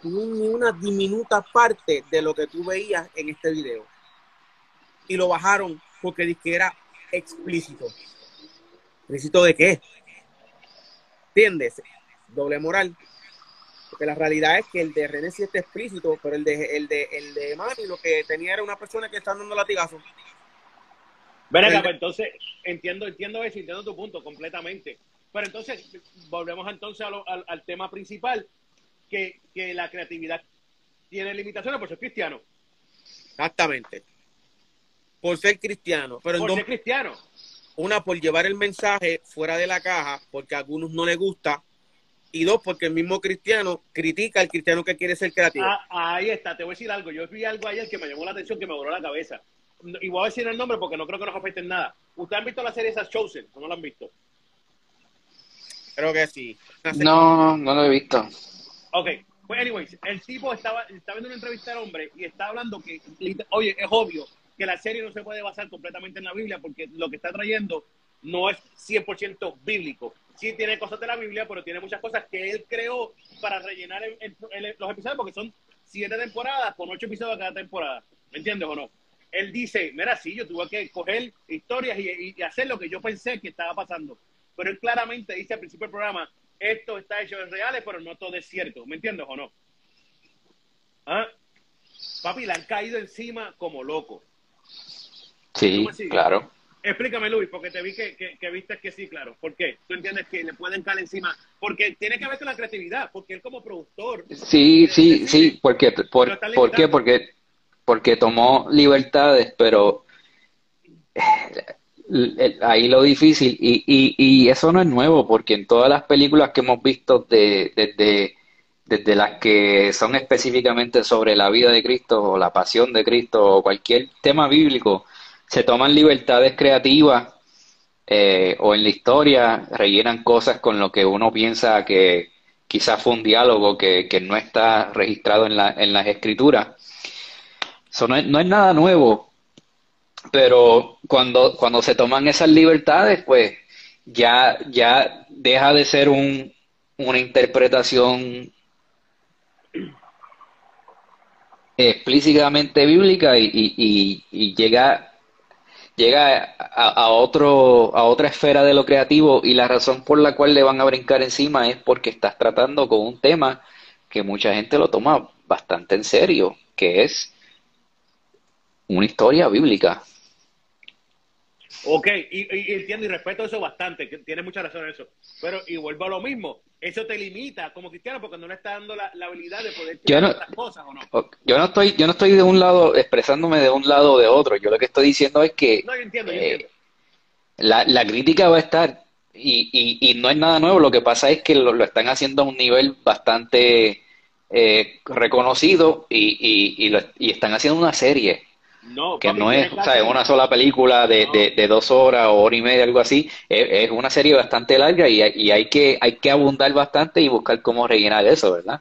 ni una diminuta parte de lo que tú veías en este video y lo bajaron porque dice que era explícito. ¿Explícito de qué? ¿Entiendes? Doble moral. Porque la realidad es que el de René sí está explícito, pero el de, el de, el de Manny lo que tenía era una persona que está dando latigazo. Ven acá, pues, entonces, entiendo, entiendo eso, entiendo tu punto completamente. Pero entonces, volvemos entonces a lo- al, al tema principal, que, que la creatividad tiene limitaciones por ser cristiano, Exactamente. Por ser cristiano. Pero en por dos- ser cristiano. una, por llevar el mensaje fuera de la caja, porque a algunos no les gusta. Y dos, porque el mismo cristiano critica al cristiano que quiere ser creativo. Ah, ahí está, te voy a decir algo. Yo vi algo ayer que me llamó la atención, que me voló la cabeza. Y voy a decir el nombre porque no creo que nos afecte en nada. ¿Ustedes han visto la serie esa Chosen o no la han visto? Creo que sí. no, no lo he visto. Ok, pues anyways, el tipo estaba, estaba en una entrevista al hombre y está hablando que, oye, es obvio que la serie no se puede basar completamente en la Biblia porque lo que está trayendo no es 100% bíblico. Sí tiene cosas de la Biblia, pero tiene muchas cosas que él creó para rellenar el- el- el- los episodios porque son siete temporadas con ocho episodios cada temporada. ¿Me entiendes o no? Él dice, mira, sí, yo tuve que coger historias y, hacer lo que yo pensé que estaba pasando. Pero él claramente dice al principio del programa, esto está hecho de reales, pero no todo es cierto. ¿Me entiendes o no? ¿Ah? Papi, le han caído encima como loco. Sí, claro. Explícame, Luis, porque te vi que, que, que viste que sí, claro. ¿Por qué? ¿Tú entiendes que le pueden caer encima? Porque tiene que ver con la creatividad, porque él como productor... Sí, sí, sí, porque, por, Lo está ¿por qué? Porque, porque tomó libertades, pero eh, ahí lo difícil, y, y, y eso no es nuevo, porque en todas las películas que hemos visto de, desde, desde las que son específicamente sobre la vida de Cristo o la pasión de Cristo o cualquier tema bíblico, se toman libertades creativas eh, o en la historia rellenan cosas con lo que uno piensa que quizás fue un diálogo que, que no está registrado en la, en las escrituras. Eso no es, no es nada nuevo, pero cuando, cuando se toman esas libertades, pues ya, ya deja de ser un, una interpretación explícitamente bíblica y, y, y, y llega llega a, otro, a otra esfera de lo creativo y la razón por la cual le van a brincar encima es porque estás tratando con un tema que mucha gente lo toma bastante en serio, que es una historia bíblica. Ok, y, entiendo y respeto eso bastante, que tienes mucha razón en eso. Pero, y vuelvo a lo mismo, eso te limita como cristiano porque no le está dando la, la habilidad de poder Yo no- estas cosas, ¿o no? Yo no estoy, yo no estoy de un lado expresándome de un lado o de otro. Yo lo que estoy diciendo es que No, yo entiendo, yo eh, entiendo. la, la crítica va a estar y, y, y no es nada nuevo. Lo que pasa es que lo, lo están haciendo a un nivel bastante eh, reconocido y, y, y, lo- y están haciendo una serie No, que no es, clase- ¿sabes? una sola película de, de, de dos horas o hora y media, algo así. Es, es una serie bastante larga y, hay- y hay que, hay que abundar bastante y buscar cómo rellenar eso, ¿verdad?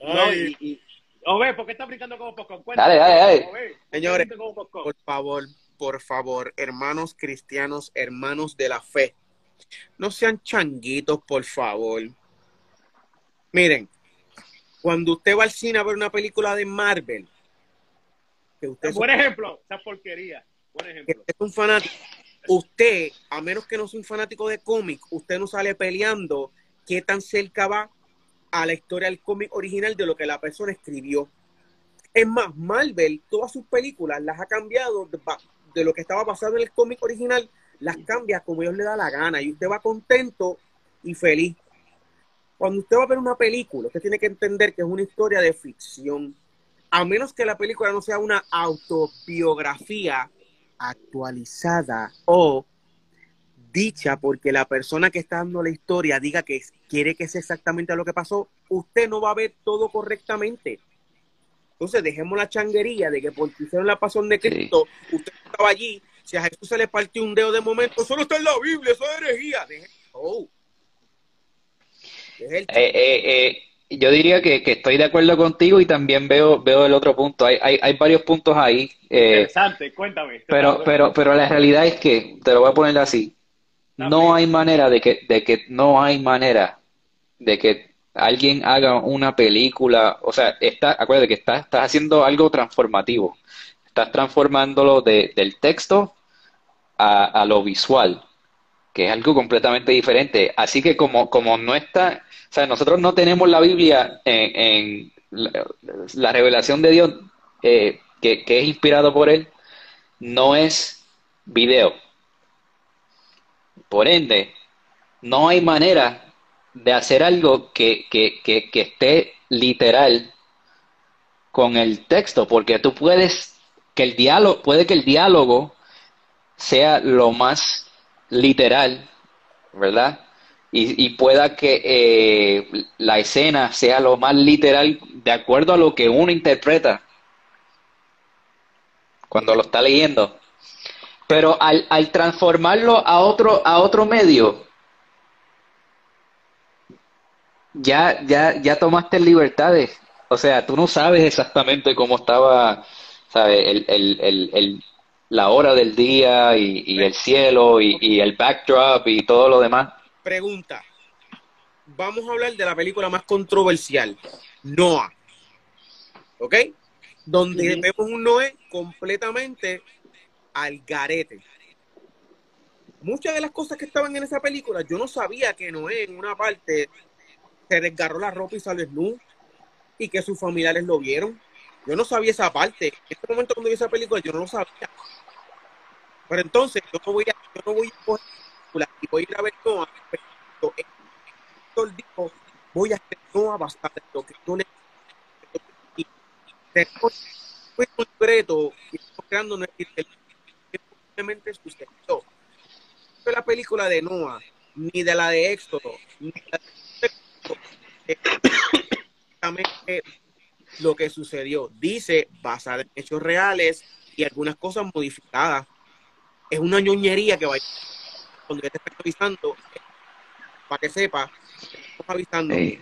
No, y, y- Ove, ¿por qué estás brincando como popcorn? Dale, dale, dale. Ove, ¿por qué Señores? Por favor, por favor, hermanos cristianos, hermanos de la fe, no sean changuitos, por favor. Miren, cuando usted va al cine a ver una película de Marvel, que usted, Buen ejemplo, esa porquería. Buen ejemplo. es un fanático, usted, a menos que no sea un fanático de cómic, usted no sale peleando qué tan cerca va a la historia del cómic original de lo que la persona escribió. Es más, Marvel, todas sus películas las ha cambiado de- lo que estaba basado en el cómic original, las cambia como ellos le da la gana y usted va contento y feliz. Cuando usted va a ver una película, usted tiene que entender que es una historia de ficción. A menos que la película no sea una autobiografía actualizada o dicha porque la persona que está dando la historia diga que quiere que sea exactamente lo que pasó, usted no va a ver todo correctamente. Entonces dejemos la changuería de que porque hicieron la pasión de Cristo, usted estaba allí, si a Jesús se le partió un dedo de momento, solo está en la Biblia, eso es herejía. Deje- oh. Deje el- Eh, eh, eh, yo diría que, que estoy de acuerdo contigo y también veo, veo el otro punto. Hay, hay, hay varios puntos ahí. eh, Interesante, cuéntame. pero, pero, pero la realidad es que, te lo voy a poner así, no hay manera de que, de que, no hay manera de que alguien haga una película, o sea, está, acuérdate que estás, estás haciendo algo transformativo, estás transformándolo de, del texto a, a lo visual, que es algo completamente diferente. Así que como, como no está, o sea, nosotros no tenemos la Biblia en, en la, la revelación de Dios eh, que, que es inspirado por él, no es video. Por ende, no hay manera de hacer algo que, que, que, que esté literal con el texto, porque tú puedes que el diálogo, puede que el diálogo sea lo más literal, ¿verdad? Y, y pueda que eh, la escena sea lo más literal de acuerdo a lo que uno interpreta cuando lo está leyendo. Pero al, al transformarlo a otro, a otro medio, ya, ya, ya tomaste libertades. O sea, tú no sabes exactamente cómo estaba, ¿sabes? El, el, el, el- la hora del día y, y el cielo y, y el backdrop y todo lo demás. Pregunta. Vamos a hablar de la película más controversial, Noah. ¿Ok? Donde vemos un Noé completamente al garete. Muchas de las cosas que estaban en esa película, yo no sabía que Noé en una parte se desgarró la ropa y salió desnudo y que sus familiares lo vieron. Yo no sabía esa parte. En este momento cuando vi esa película, yo no lo sabía. Pero entonces, yo no voy a, yo no voy a coger película y voy a ir a ver Noah. pero el dijo, voy a hacer Noah basado en lo que y tenemos un concreto y estamos creando una que simplemente sucedió. No fue la película de Noah, ni de la de Éxodo, ni de la de Éxodo, lo que sucedió. Dice, basada en hechos reales y algunas cosas modificadas. Es una ñoñería que vaya cuando te estoy avisando, para que sepa, estamos avisando. Eh,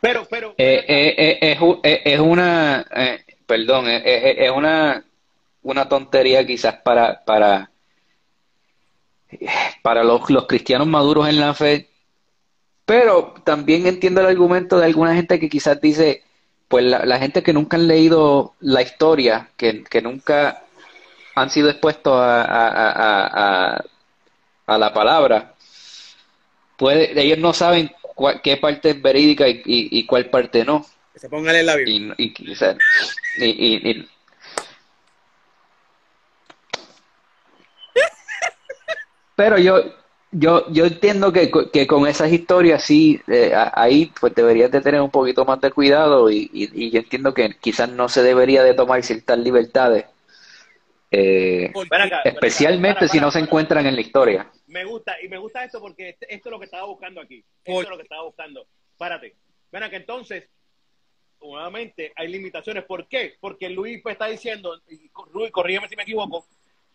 Pero, pero, eh, eh, eh, es, eh, es una, eh, perdón, eh, es una, una tontería quizás para, para, para los, los cristianos maduros en la fe, pero también entiendo el argumento de alguna gente que quizás dice, pues la, la gente que nunca han leído la historia, que, que nunca han sido expuestos a, a, a, a, la palabra, puede, ellos no saben cuál- qué parte es verídica y, y, y cuál parte no. Que se pongan en la Biblia. Y, y, quizás- y- y- y- pero yo, yo, yo entiendo que, que con esas historias sí, eh, ahí pues deberías de tener un poquito más de cuidado y, y, y yo entiendo que quizás no se debería de tomar ciertas libertades, eh, acá, especialmente para, si no se para. encuentran en la historia. Me gusta, y me gusta esto porque este- esto es lo que estaba buscando aquí. Esto es lo que estaba buscando. Párate. Ven acá, entonces, nuevamente, hay limitaciones. ¿Por qué? Porque Luis pues, está diciendo, y Luis, corrígeme si me equivoco,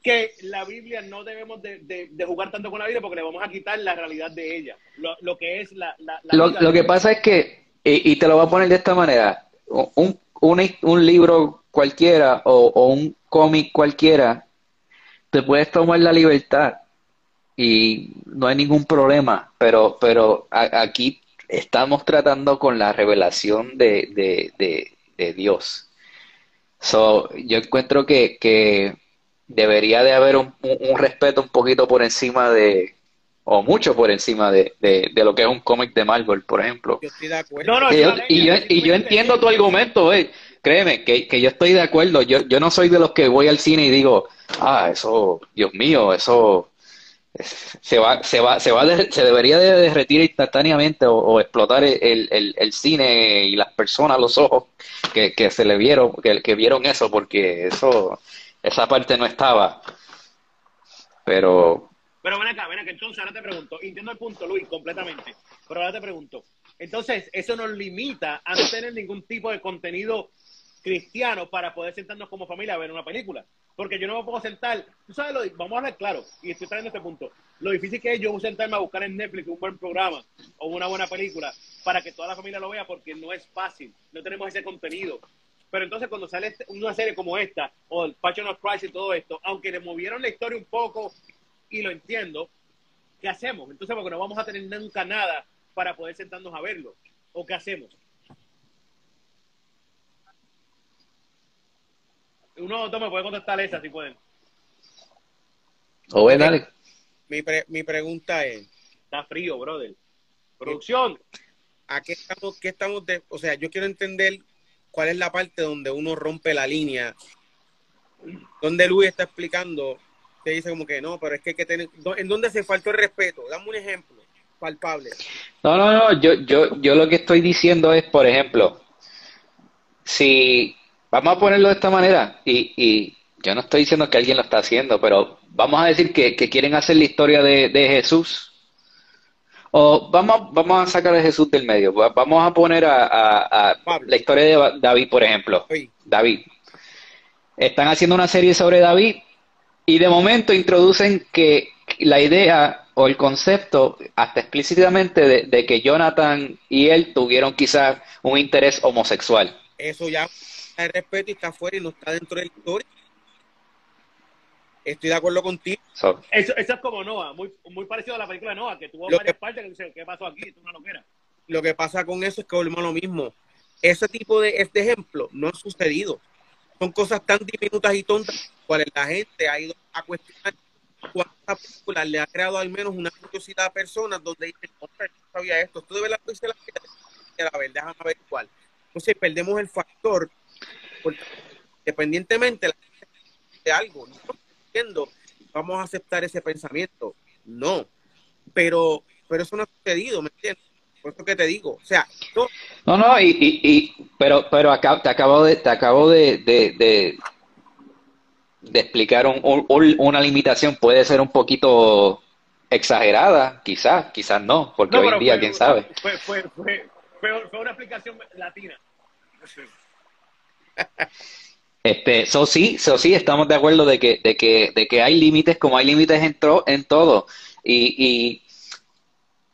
que la Biblia no debemos de, de- de jugar tanto con la Biblia porque le vamos a quitar la realidad de ella. Lo, lo que es la... la, la Lo, lo que pasa es que, y, y te lo voy a poner de esta manera, un, un, un libro cualquiera o, o un cómic cualquiera, te puedes tomar la libertad y no hay ningún problema, pero, pero a- aquí estamos tratando con la revelación de, de, de, de Dios. So, yo encuentro que, que debería de haber un, un- un respeto un poquito por encima de, o mucho por encima de, de, de lo que es un cómic de Marvel, por ejemplo. yo estoy de acuerdo. No, no, Y yo, yo- y yo, y yo entiendo tu argumento, eh, créeme, que, que yo estoy de acuerdo. Yo, yo no soy de los que voy al cine y digo, ah, eso, Dios mío, eso se va, se va, se va, se debería de derretir instantáneamente o, o explotar el, el, el, cine y las personas, los ojos que, que se le vieron, que, que vieron eso, porque eso, esa parte no estaba. Pero pero ven acá, ven acá, entonces ahora te pregunto, entiendo el punto, Luis, completamente, pero ahora te pregunto, entonces eso nos limita a no tener ningún tipo de contenido cristiano para poder sentarnos como familia a ver una película. Porque yo no me puedo sentar, tú sabes, lo, vamos a hablar claro, y estoy trayendo este punto, lo difícil que es yo sentarme a buscar en Netflix un buen programa o una buena película para que toda la familia lo vea, porque no es fácil, no tenemos ese contenido. Pero entonces cuando sale este, una serie como esta, o el Passion of Christ y todo esto, aunque le movieron la historia un poco y lo entiendo, ¿qué hacemos? Entonces, porque no vamos a tener nunca nada para poder sentarnos a verlo. ¿O qué hacemos? Uno o dos me puede contestar esa si pueden. O dale. Mi, pre- mi pregunta es, Está frío, brother. Producción. ¿a qué estamos, qué estamos de, o sea, yo quiero entender cuál es la parte donde uno rompe la línea, donde Luis está explicando, que dice como que no, pero es que hay que tener, ¿en dónde se faltó el respeto? Dame un ejemplo palpable. No, no, no, yo, yo, yo lo que estoy diciendo es, por ejemplo, si vamos a ponerlo de esta manera, y, y yo no estoy diciendo que alguien lo está haciendo, pero vamos a decir que, que quieren hacer la historia de, de Jesús, o vamos, vamos a sacar a Jesús del medio, va- vamos a poner a, a- la historia de David, por ejemplo. David. Están haciendo una serie sobre David y de momento introducen que la idea o el concepto, hasta explícitamente, de, de que Jonathan y él tuvieron quizás un interés homosexual. eso ya el respeto y está fuera y no está dentro de la historia. Estoy de acuerdo contigo. So, Eso, eso es como Noah, muy, muy parecido a la película de Noah, que tuvo Lo varias que- partes que dicen, ¿qué pasó aquí? Esto es una loquera. Lo que pasa con eso es que volvemos a lo mismo. Ese tipo de este ejemplo no ha sucedido. Son cosas tan diminutas y tontas, cuales la gente ha ido a cuestionar cuántas películas le ha creado al menos una curiosidad a personas donde dicen, "Ostras, yo no sabía esto, esto de verdad la vida, a ver, déjame ver cuál. Entonces perdemos el factor, porque independientemente la gente de algo, no estamos diciendo, vamos a aceptar ese pensamiento, no, pero, pero eso no ha sucedido, ¿me entiendes? Por eso que te digo, o sea, no, no, no, y, y, y- pero, pero acá, te acabo de, te acabo de, de, de, de explicar un- un- un- una limitación, puede ser un poquito exagerada, quizás, quizás no, porque hoy en día, fue- quién sabe. Fue, fue, fue, fue, fue una explicación latina. Este, eso sí, eso sí, estamos de acuerdo de que, de que, de que hay límites, como hay límites en, todo. Y, y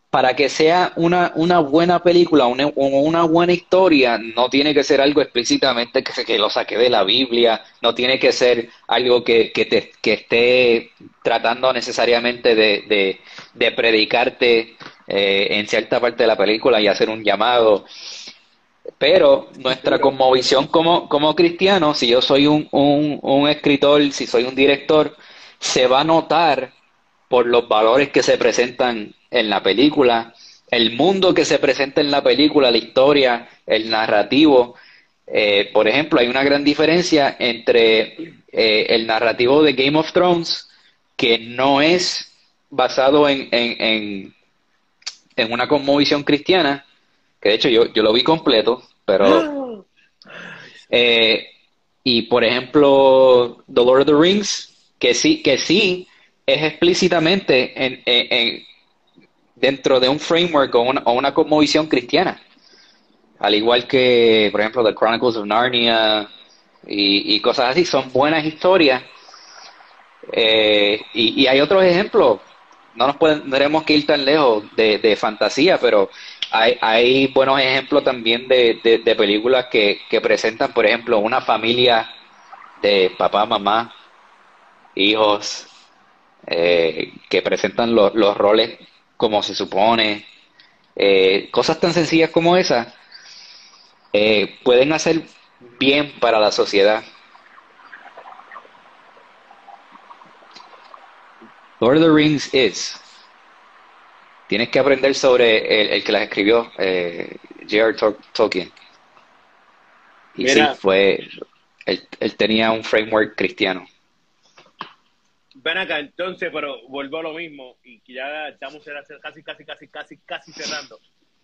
para que sea una, buena película, una, una buena historia, no tiene que ser algo explícitamente que, que lo saque de la Biblia, no tiene que ser algo que, te, esté tratando necesariamente de, de, de predicarte eh, en cierta parte de la película y hacer un llamado. Pero nuestra conmovisión como, como cristianos, si yo soy un, un, un escritor, si soy un director, se va a notar por los valores que se presentan en la película, el mundo que se presenta en la película, la historia, el narrativo. Eh, por ejemplo, hay una gran diferencia entre eh, el narrativo de Game of Thrones, que no es basado en, en, en, en una conmovisión cristiana, que de hecho yo, yo lo vi completo, pero... eh, y por ejemplo, The Lord of the Rings, que sí, que sí es explícitamente en, en- en- dentro de un framework o una, o una cosmovisión cristiana. Al igual que, por ejemplo, The Chronicles of Narnia y, y cosas así, son buenas historias. Eh, y, y hay otros ejemplos, no nos tendremos que ir tan lejos de, fantasía, pero hay, hay buenos ejemplos también de, de- películas que, que presentan, por ejemplo, una familia de papá, mamá, hijos, eh, que presentan lo- los roles como se supone. Eh, cosas tan sencillas como esas eh, pueden hacer bien para la sociedad. Lord of the Rings is. Tienes que aprender sobre el, el que las escribió, eh, J.R. Tol- Tolkien. y Mira. sí, fue, él, él tenía un framework cristiano. Ven acá, entonces, pero vuelvo a lo mismo y ya estamos casi, casi, casi, casi, casi cerrando.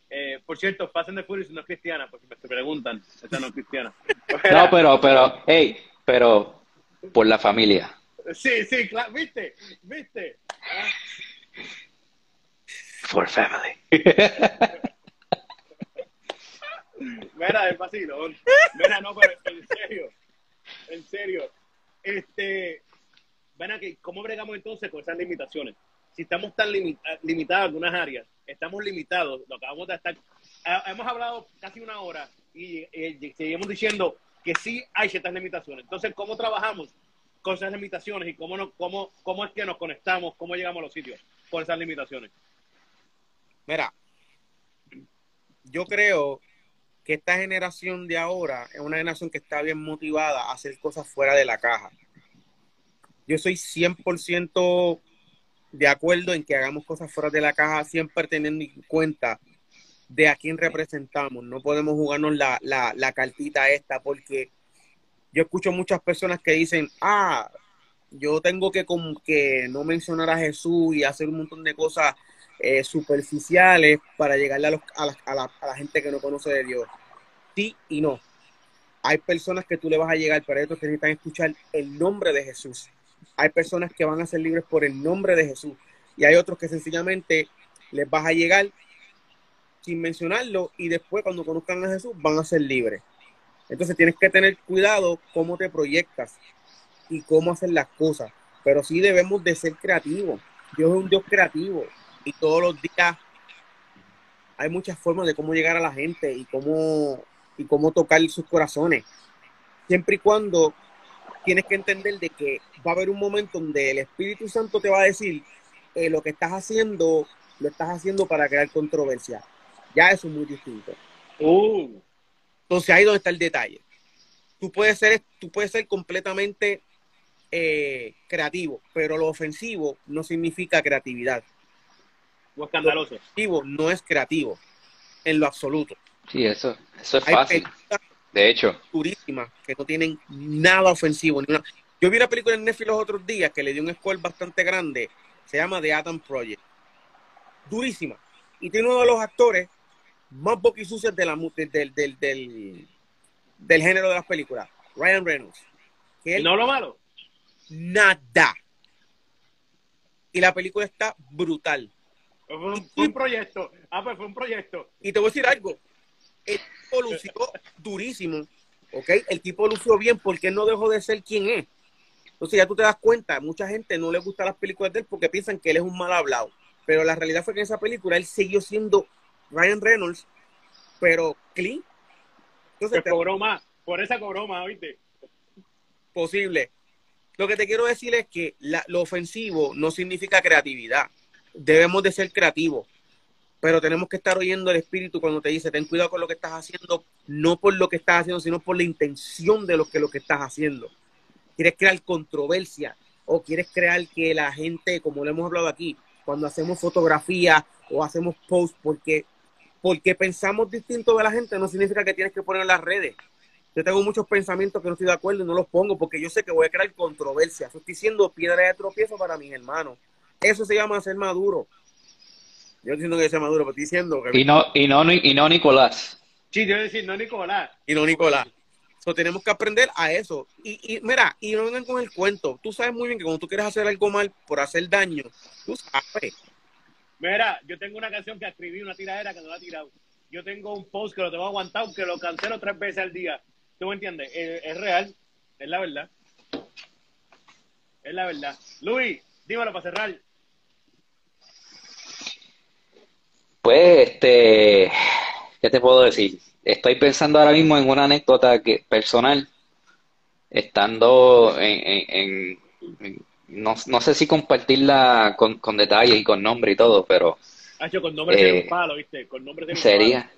Eh, por cierto, Fast and the Furious no es cristiana, porque me preguntan, esta no es cristiana. No, pero, pero, hey, pero por la familia. Sí, sí, claro, viste, viste. Ah, For family. Mira, es vacilón. Mira, no, pero en serio, en serio. Este, ven aquí, ¿cómo bregamos entonces con esas limitaciones? Si estamos tan limi- limitados en unas áreas, estamos limitados, lo acabamos de estar, ha- hemos hablado casi una hora y, y seguimos diciendo que sí hay ciertas limitaciones. Entonces, ¿cómo trabajamos con esas limitaciones y cómo, nos, cómo, cómo es que nos conectamos, cómo llegamos a los sitios con esas limitaciones? Mira, yo creo que esta generación de ahora es una generación que está bien motivada a hacer cosas fuera de la caja. Yo soy 100% de acuerdo en que hagamos cosas fuera de la caja, siempre teniendo en cuenta de a quién representamos. No podemos jugarnos la, la, la cartita esta porque yo escucho muchas personas que dicen, ah, yo tengo que, como que no mencionar a Jesús y hacer un montón de cosas eh, superficiales para llegarle a, los, a, la, a, la, a, la, gente que no conoce de Dios. Sí y no. Hay personas que tú le vas a llegar, pero otros que necesitan escuchar el nombre de Jesús. Hay personas que van a ser libres por el nombre de Jesús. Y hay otros que sencillamente les vas a llegar sin mencionarlo y después cuando conozcan a Jesús van a ser libres. Entonces tienes que tener cuidado cómo te proyectas y cómo hacer las cosas. Pero sí debemos de ser creativos. Dios es un Dios creativo y todos los días hay muchas formas de cómo llegar a la gente y cómo, y cómo tocar sus corazones. Siempre y cuando tienes que entender de que va a haber un momento donde el Espíritu Santo te va a decir eh, lo que estás haciendo, lo estás haciendo para crear controversia. Ya eso es muy distinto. Uh. Entonces ahí donde está el detalle. Tú puedes ser, tú puedes ser completamente eh, creativo, pero lo ofensivo no significa creatividad. O escandaloso. Lo ofensivo no es creativo, en lo absoluto. Sí, eso, eso es fácil. De hecho. Durísimas, que no tienen nada ofensivo. Ni una... Yo vi una película en Netflix los otros días que le dio un score bastante grande. Se llama The Adam Project. Durísima. Y tiene uno de los actores más boquisucios de la, del, del, del, del, del género de las películas, Ryan Reynolds. Que él, ¿No lo malo? Nada. Y la película está brutal. Fue un, fue un proyecto. Ah, pues fue un proyecto. Y te voy a decir algo. El tipo lució durísimo. ¿Ok? El tipo lució bien porque él no dejó de ser quien es. Entonces ya tú te das cuenta, mucha gente no le gusta las películas de él porque piensan que él es un mal hablado. Pero la realidad fue que en esa película él siguió siendo Ryan Reynolds, pero clean. Entonces, te cobró más, por esa cobró más, ¿viste? Posible. Lo que te quiero decir es que la, lo ofensivo no significa creatividad. Debemos de ser creativos, pero tenemos que estar oyendo el espíritu cuando te dice, ten cuidado con lo que estás haciendo, no por lo que estás haciendo, sino por la intención de lo que, lo que estás haciendo. Quieres crear controversia o quieres crear que la gente, como lo hemos hablado aquí, cuando hacemos fotografía o hacemos post porque porque pensamos distinto de la gente no significa que tienes que poner en las redes. Yo tengo muchos pensamientos que no estoy de acuerdo y no los pongo porque yo sé que voy a crear controversia. Eso estoy siendo piedra de tropiezo para mis hermanos. Eso se llama ser maduro. Yo estoy diciendo que sea maduro, pero estoy diciendo que... Y no, y no, y no Nicolás. Sí, yo decir, no Nicolás. Y no Nicolás. So, tenemos que aprender a eso. Y, y mira, y no vengan con el cuento. Tú sabes muy bien que cuando tú quieres hacer algo mal por hacer daño, tú sabes. Mira, yo tengo una canción que escribí, una tiradera que no la he tirado. Yo tengo un post que lo tengo aguantado, que lo cancelo tres veces al día. ¿Tú me entiendes? Es, real, es la verdad. Es la verdad. Luis, dímelo para cerrar. Pues, este, ¿qué te puedo decir? Estoy pensando ahora mismo en una anécdota que personal, estando en, en, en no, no, sé si compartirla con, con detalle y con nombre y todo, pero... Hacho, con nombre eh, un palo, ¿viste? Con nombre de Sería.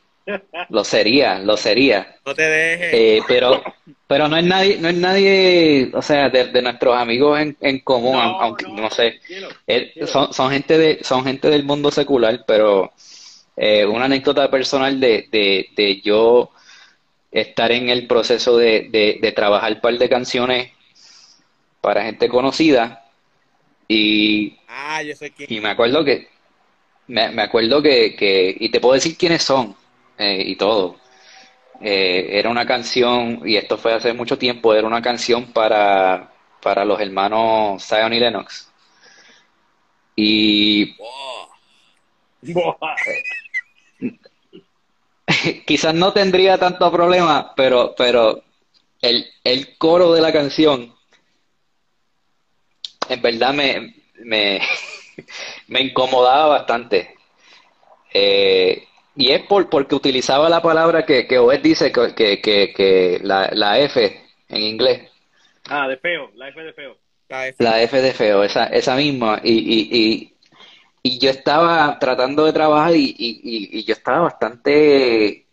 Lo sería, lo sería. No te dejes. Eh, pero, pero no es nadie, no es nadie, o sea, de, de nuestros amigos en, en común, No, aunque no, no, sé, quiero, Eh, quiero. son, son gente de, son gente del mundo secular, pero eh, una anécdota personal de, de, de yo estar en el proceso de, de, de trabajar un par de canciones para gente conocida y, Ah, yo sé quién. y me acuerdo que me, me acuerdo que, que y te puedo decir quiénes son eh, y todo. Eh, era una canción y esto fue hace mucho tiempo. Era una canción para para los hermanos Zion y Lennox y Wow. Quizás no tendría tanto problema, pero, pero el, el coro de la canción, en verdad me, me, me incomodaba bastante. Eh, y es por, porque utilizaba la palabra que, que Obed dice, que, que, que, que la, la F en inglés, Ah, de feo, la F de feo. La F. la F de feo, esa, esa misma. Y, y, y, y yo estaba tratando de trabajar y, y, y- y yo estaba bastante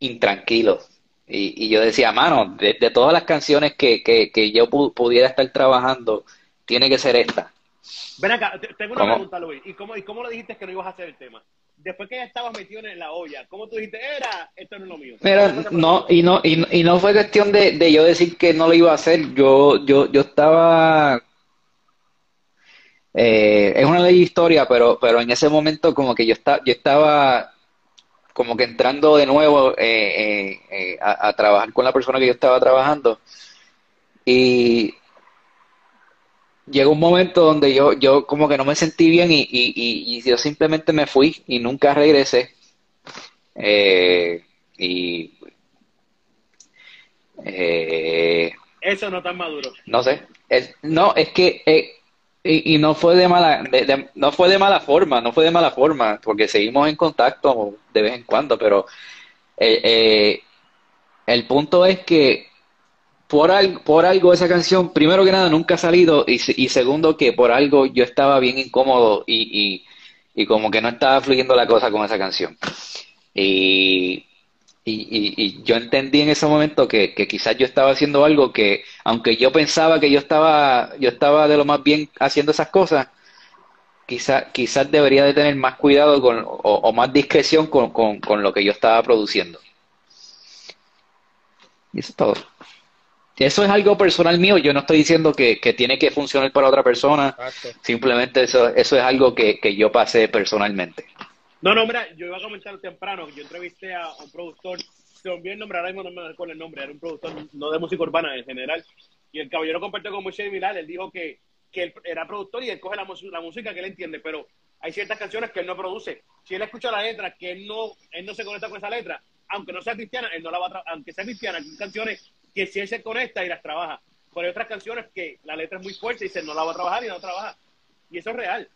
intranquilo. Y, y yo decía, mano, de, de todas las canciones que, que, que yo pu- pudiera estar trabajando, tiene que ser esta. Ven acá, te- tengo una ¿Cómo? pregunta, Luis. ¿Y cómo, ¿Y cómo le dijiste que no ibas a hacer el tema? Después que ya estabas metido en la olla, ¿cómo tú dijiste, era, esto no es lo mío? Mira, no, y no, y, y no fue cuestión de, de yo decir que no lo iba a hacer. Yo, yo, yo estaba, eh, es una ley historia, pero, pero en ese momento como que yo estaba, yo estaba como que entrando de nuevo eh, eh, eh, a, a trabajar con la persona que yo estaba trabajando. Y llegó un momento donde yo, yo como que no me sentí bien y, y, y, y yo simplemente me fui y nunca regresé. Eh, y eh, Eso no tan maduro. no sé, es- no, es que eh, y, y no fue de mala, de- de- no fue de mala forma, no fue de mala forma, porque seguimos en contacto de vez en cuando, pero eh, eh, el punto es que por algo, por algo esa canción, primero que nada, nunca ha salido y, y segundo que por algo yo estaba bien incómodo y, y, como que no estaba fluyendo la cosa con esa canción. Y, y, yo entendí en ese momento que, que quizás yo estaba haciendo algo que, aunque yo pensaba que yo estaba, yo estaba de lo más bien haciendo esas cosas, quizás, quizás debería de tener más cuidado con, o, o más discreción con, con, con lo que yo estaba produciendo. Y eso es todo. Eso es algo personal mío, yo no estoy diciendo que, que tiene que funcionar para otra persona, Exacto. simplemente eso, eso es algo que, que yo pasé personalmente. No, no, mira, yo iba a comentar temprano, yo entrevisté a un productor, se me olvidó el nombre, ahora mismo no me recuerdo el nombre, era un productor no de música urbana en general, y el caballero compartió con Moisés Viral, él dijo que, que él era productor y él coge la, la música que él entiende, pero hay ciertas canciones que él no produce. Si él escucha la letra, que él no, él no se conecta con esa letra, aunque no sea cristiana, él no la va a aunque sea cristiana, hay canciones que si él se conecta y las trabaja, pero hay otras canciones que la letra es muy fuerte y dice no la va a trabajar y no la trabaja. Y eso es real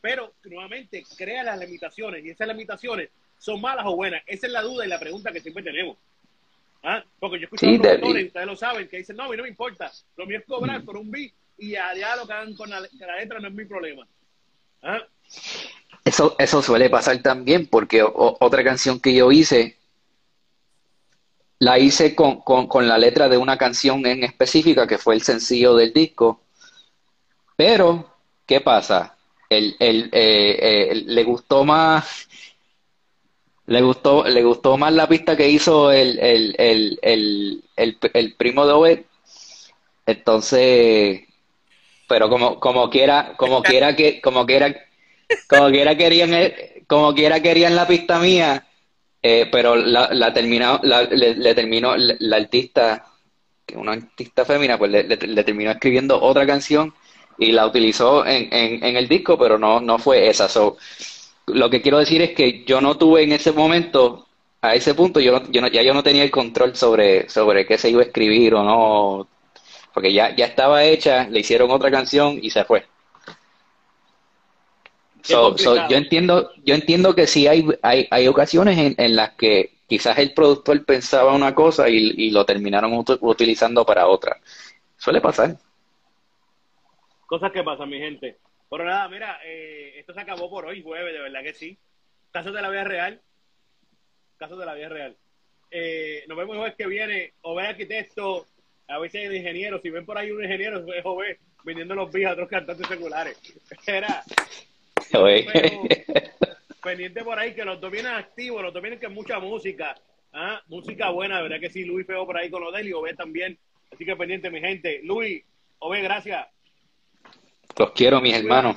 pero nuevamente crea las limitaciones y esas limitaciones son malas o buenas. Esa es la duda y la pregunta que siempre tenemos. ¿Ah? Porque yo escucho Sí, a los y ustedes lo saben, que dicen, no, a mí no me importa, lo mío es cobrar por un beat y que hagan con la, con la letra no es mi problema. ¿Ah? Eso, eso suele pasar también, porque o- otra canción que yo hice, la hice con, con, con la letra de una canción en específica, que fue el sencillo del disco. Pero, ¿qué pasa? El, el, eh, eh, le gustó más, le gustó, le gustó más la pista que hizo el, el, primo de. Entonces, pero como, como quiera, como quiera que, como quiera, como quiera querían, como quiera querían la pista mía, eh, pero la, la terminó, la- le, le terminó la, artista, que una artista femina, pues le, terminó escribiendo otra canción y la utilizó en, en, en el disco, pero no, no fue esa. So, lo que quiero decir es que yo no tuve en ese momento, a ese punto, yo, no- yo no- ya yo no tenía el control sobre, sobre qué se iba a escribir o no, porque ya, ya estaba hecha, le hicieron otra canción y se fue. So, yo entiendo, yo entiendo que sí hay, hay, hay ocasiones en, en las que quizás el productor pensaba una cosa y, y lo terminaron ut- utilizando para otra. Suele pasar. Cosas que pasan, mi gente. Pero nada, mira, eh, esto se acabó por hoy, jueves, de verdad que sí. Casos de la vida real. Casos de la vida real. Eh, nos vemos el jueves que viene. Ove arquitecto, a veces hay ingenieros. Si ven por ahí un ingeniero, es Ove vendiendo los vídeos a otros cantantes seculares. Era. Pero pendiente por ahí que los dos vienen activos, los dos vienen con mucha música. Ah, música buena, ¿verdad que sí? Luis pegó por ahí con Odell y Ove también. Así que pendiente, mi gente. Luis, Ove, gracias. Los quiero, mis hermanos.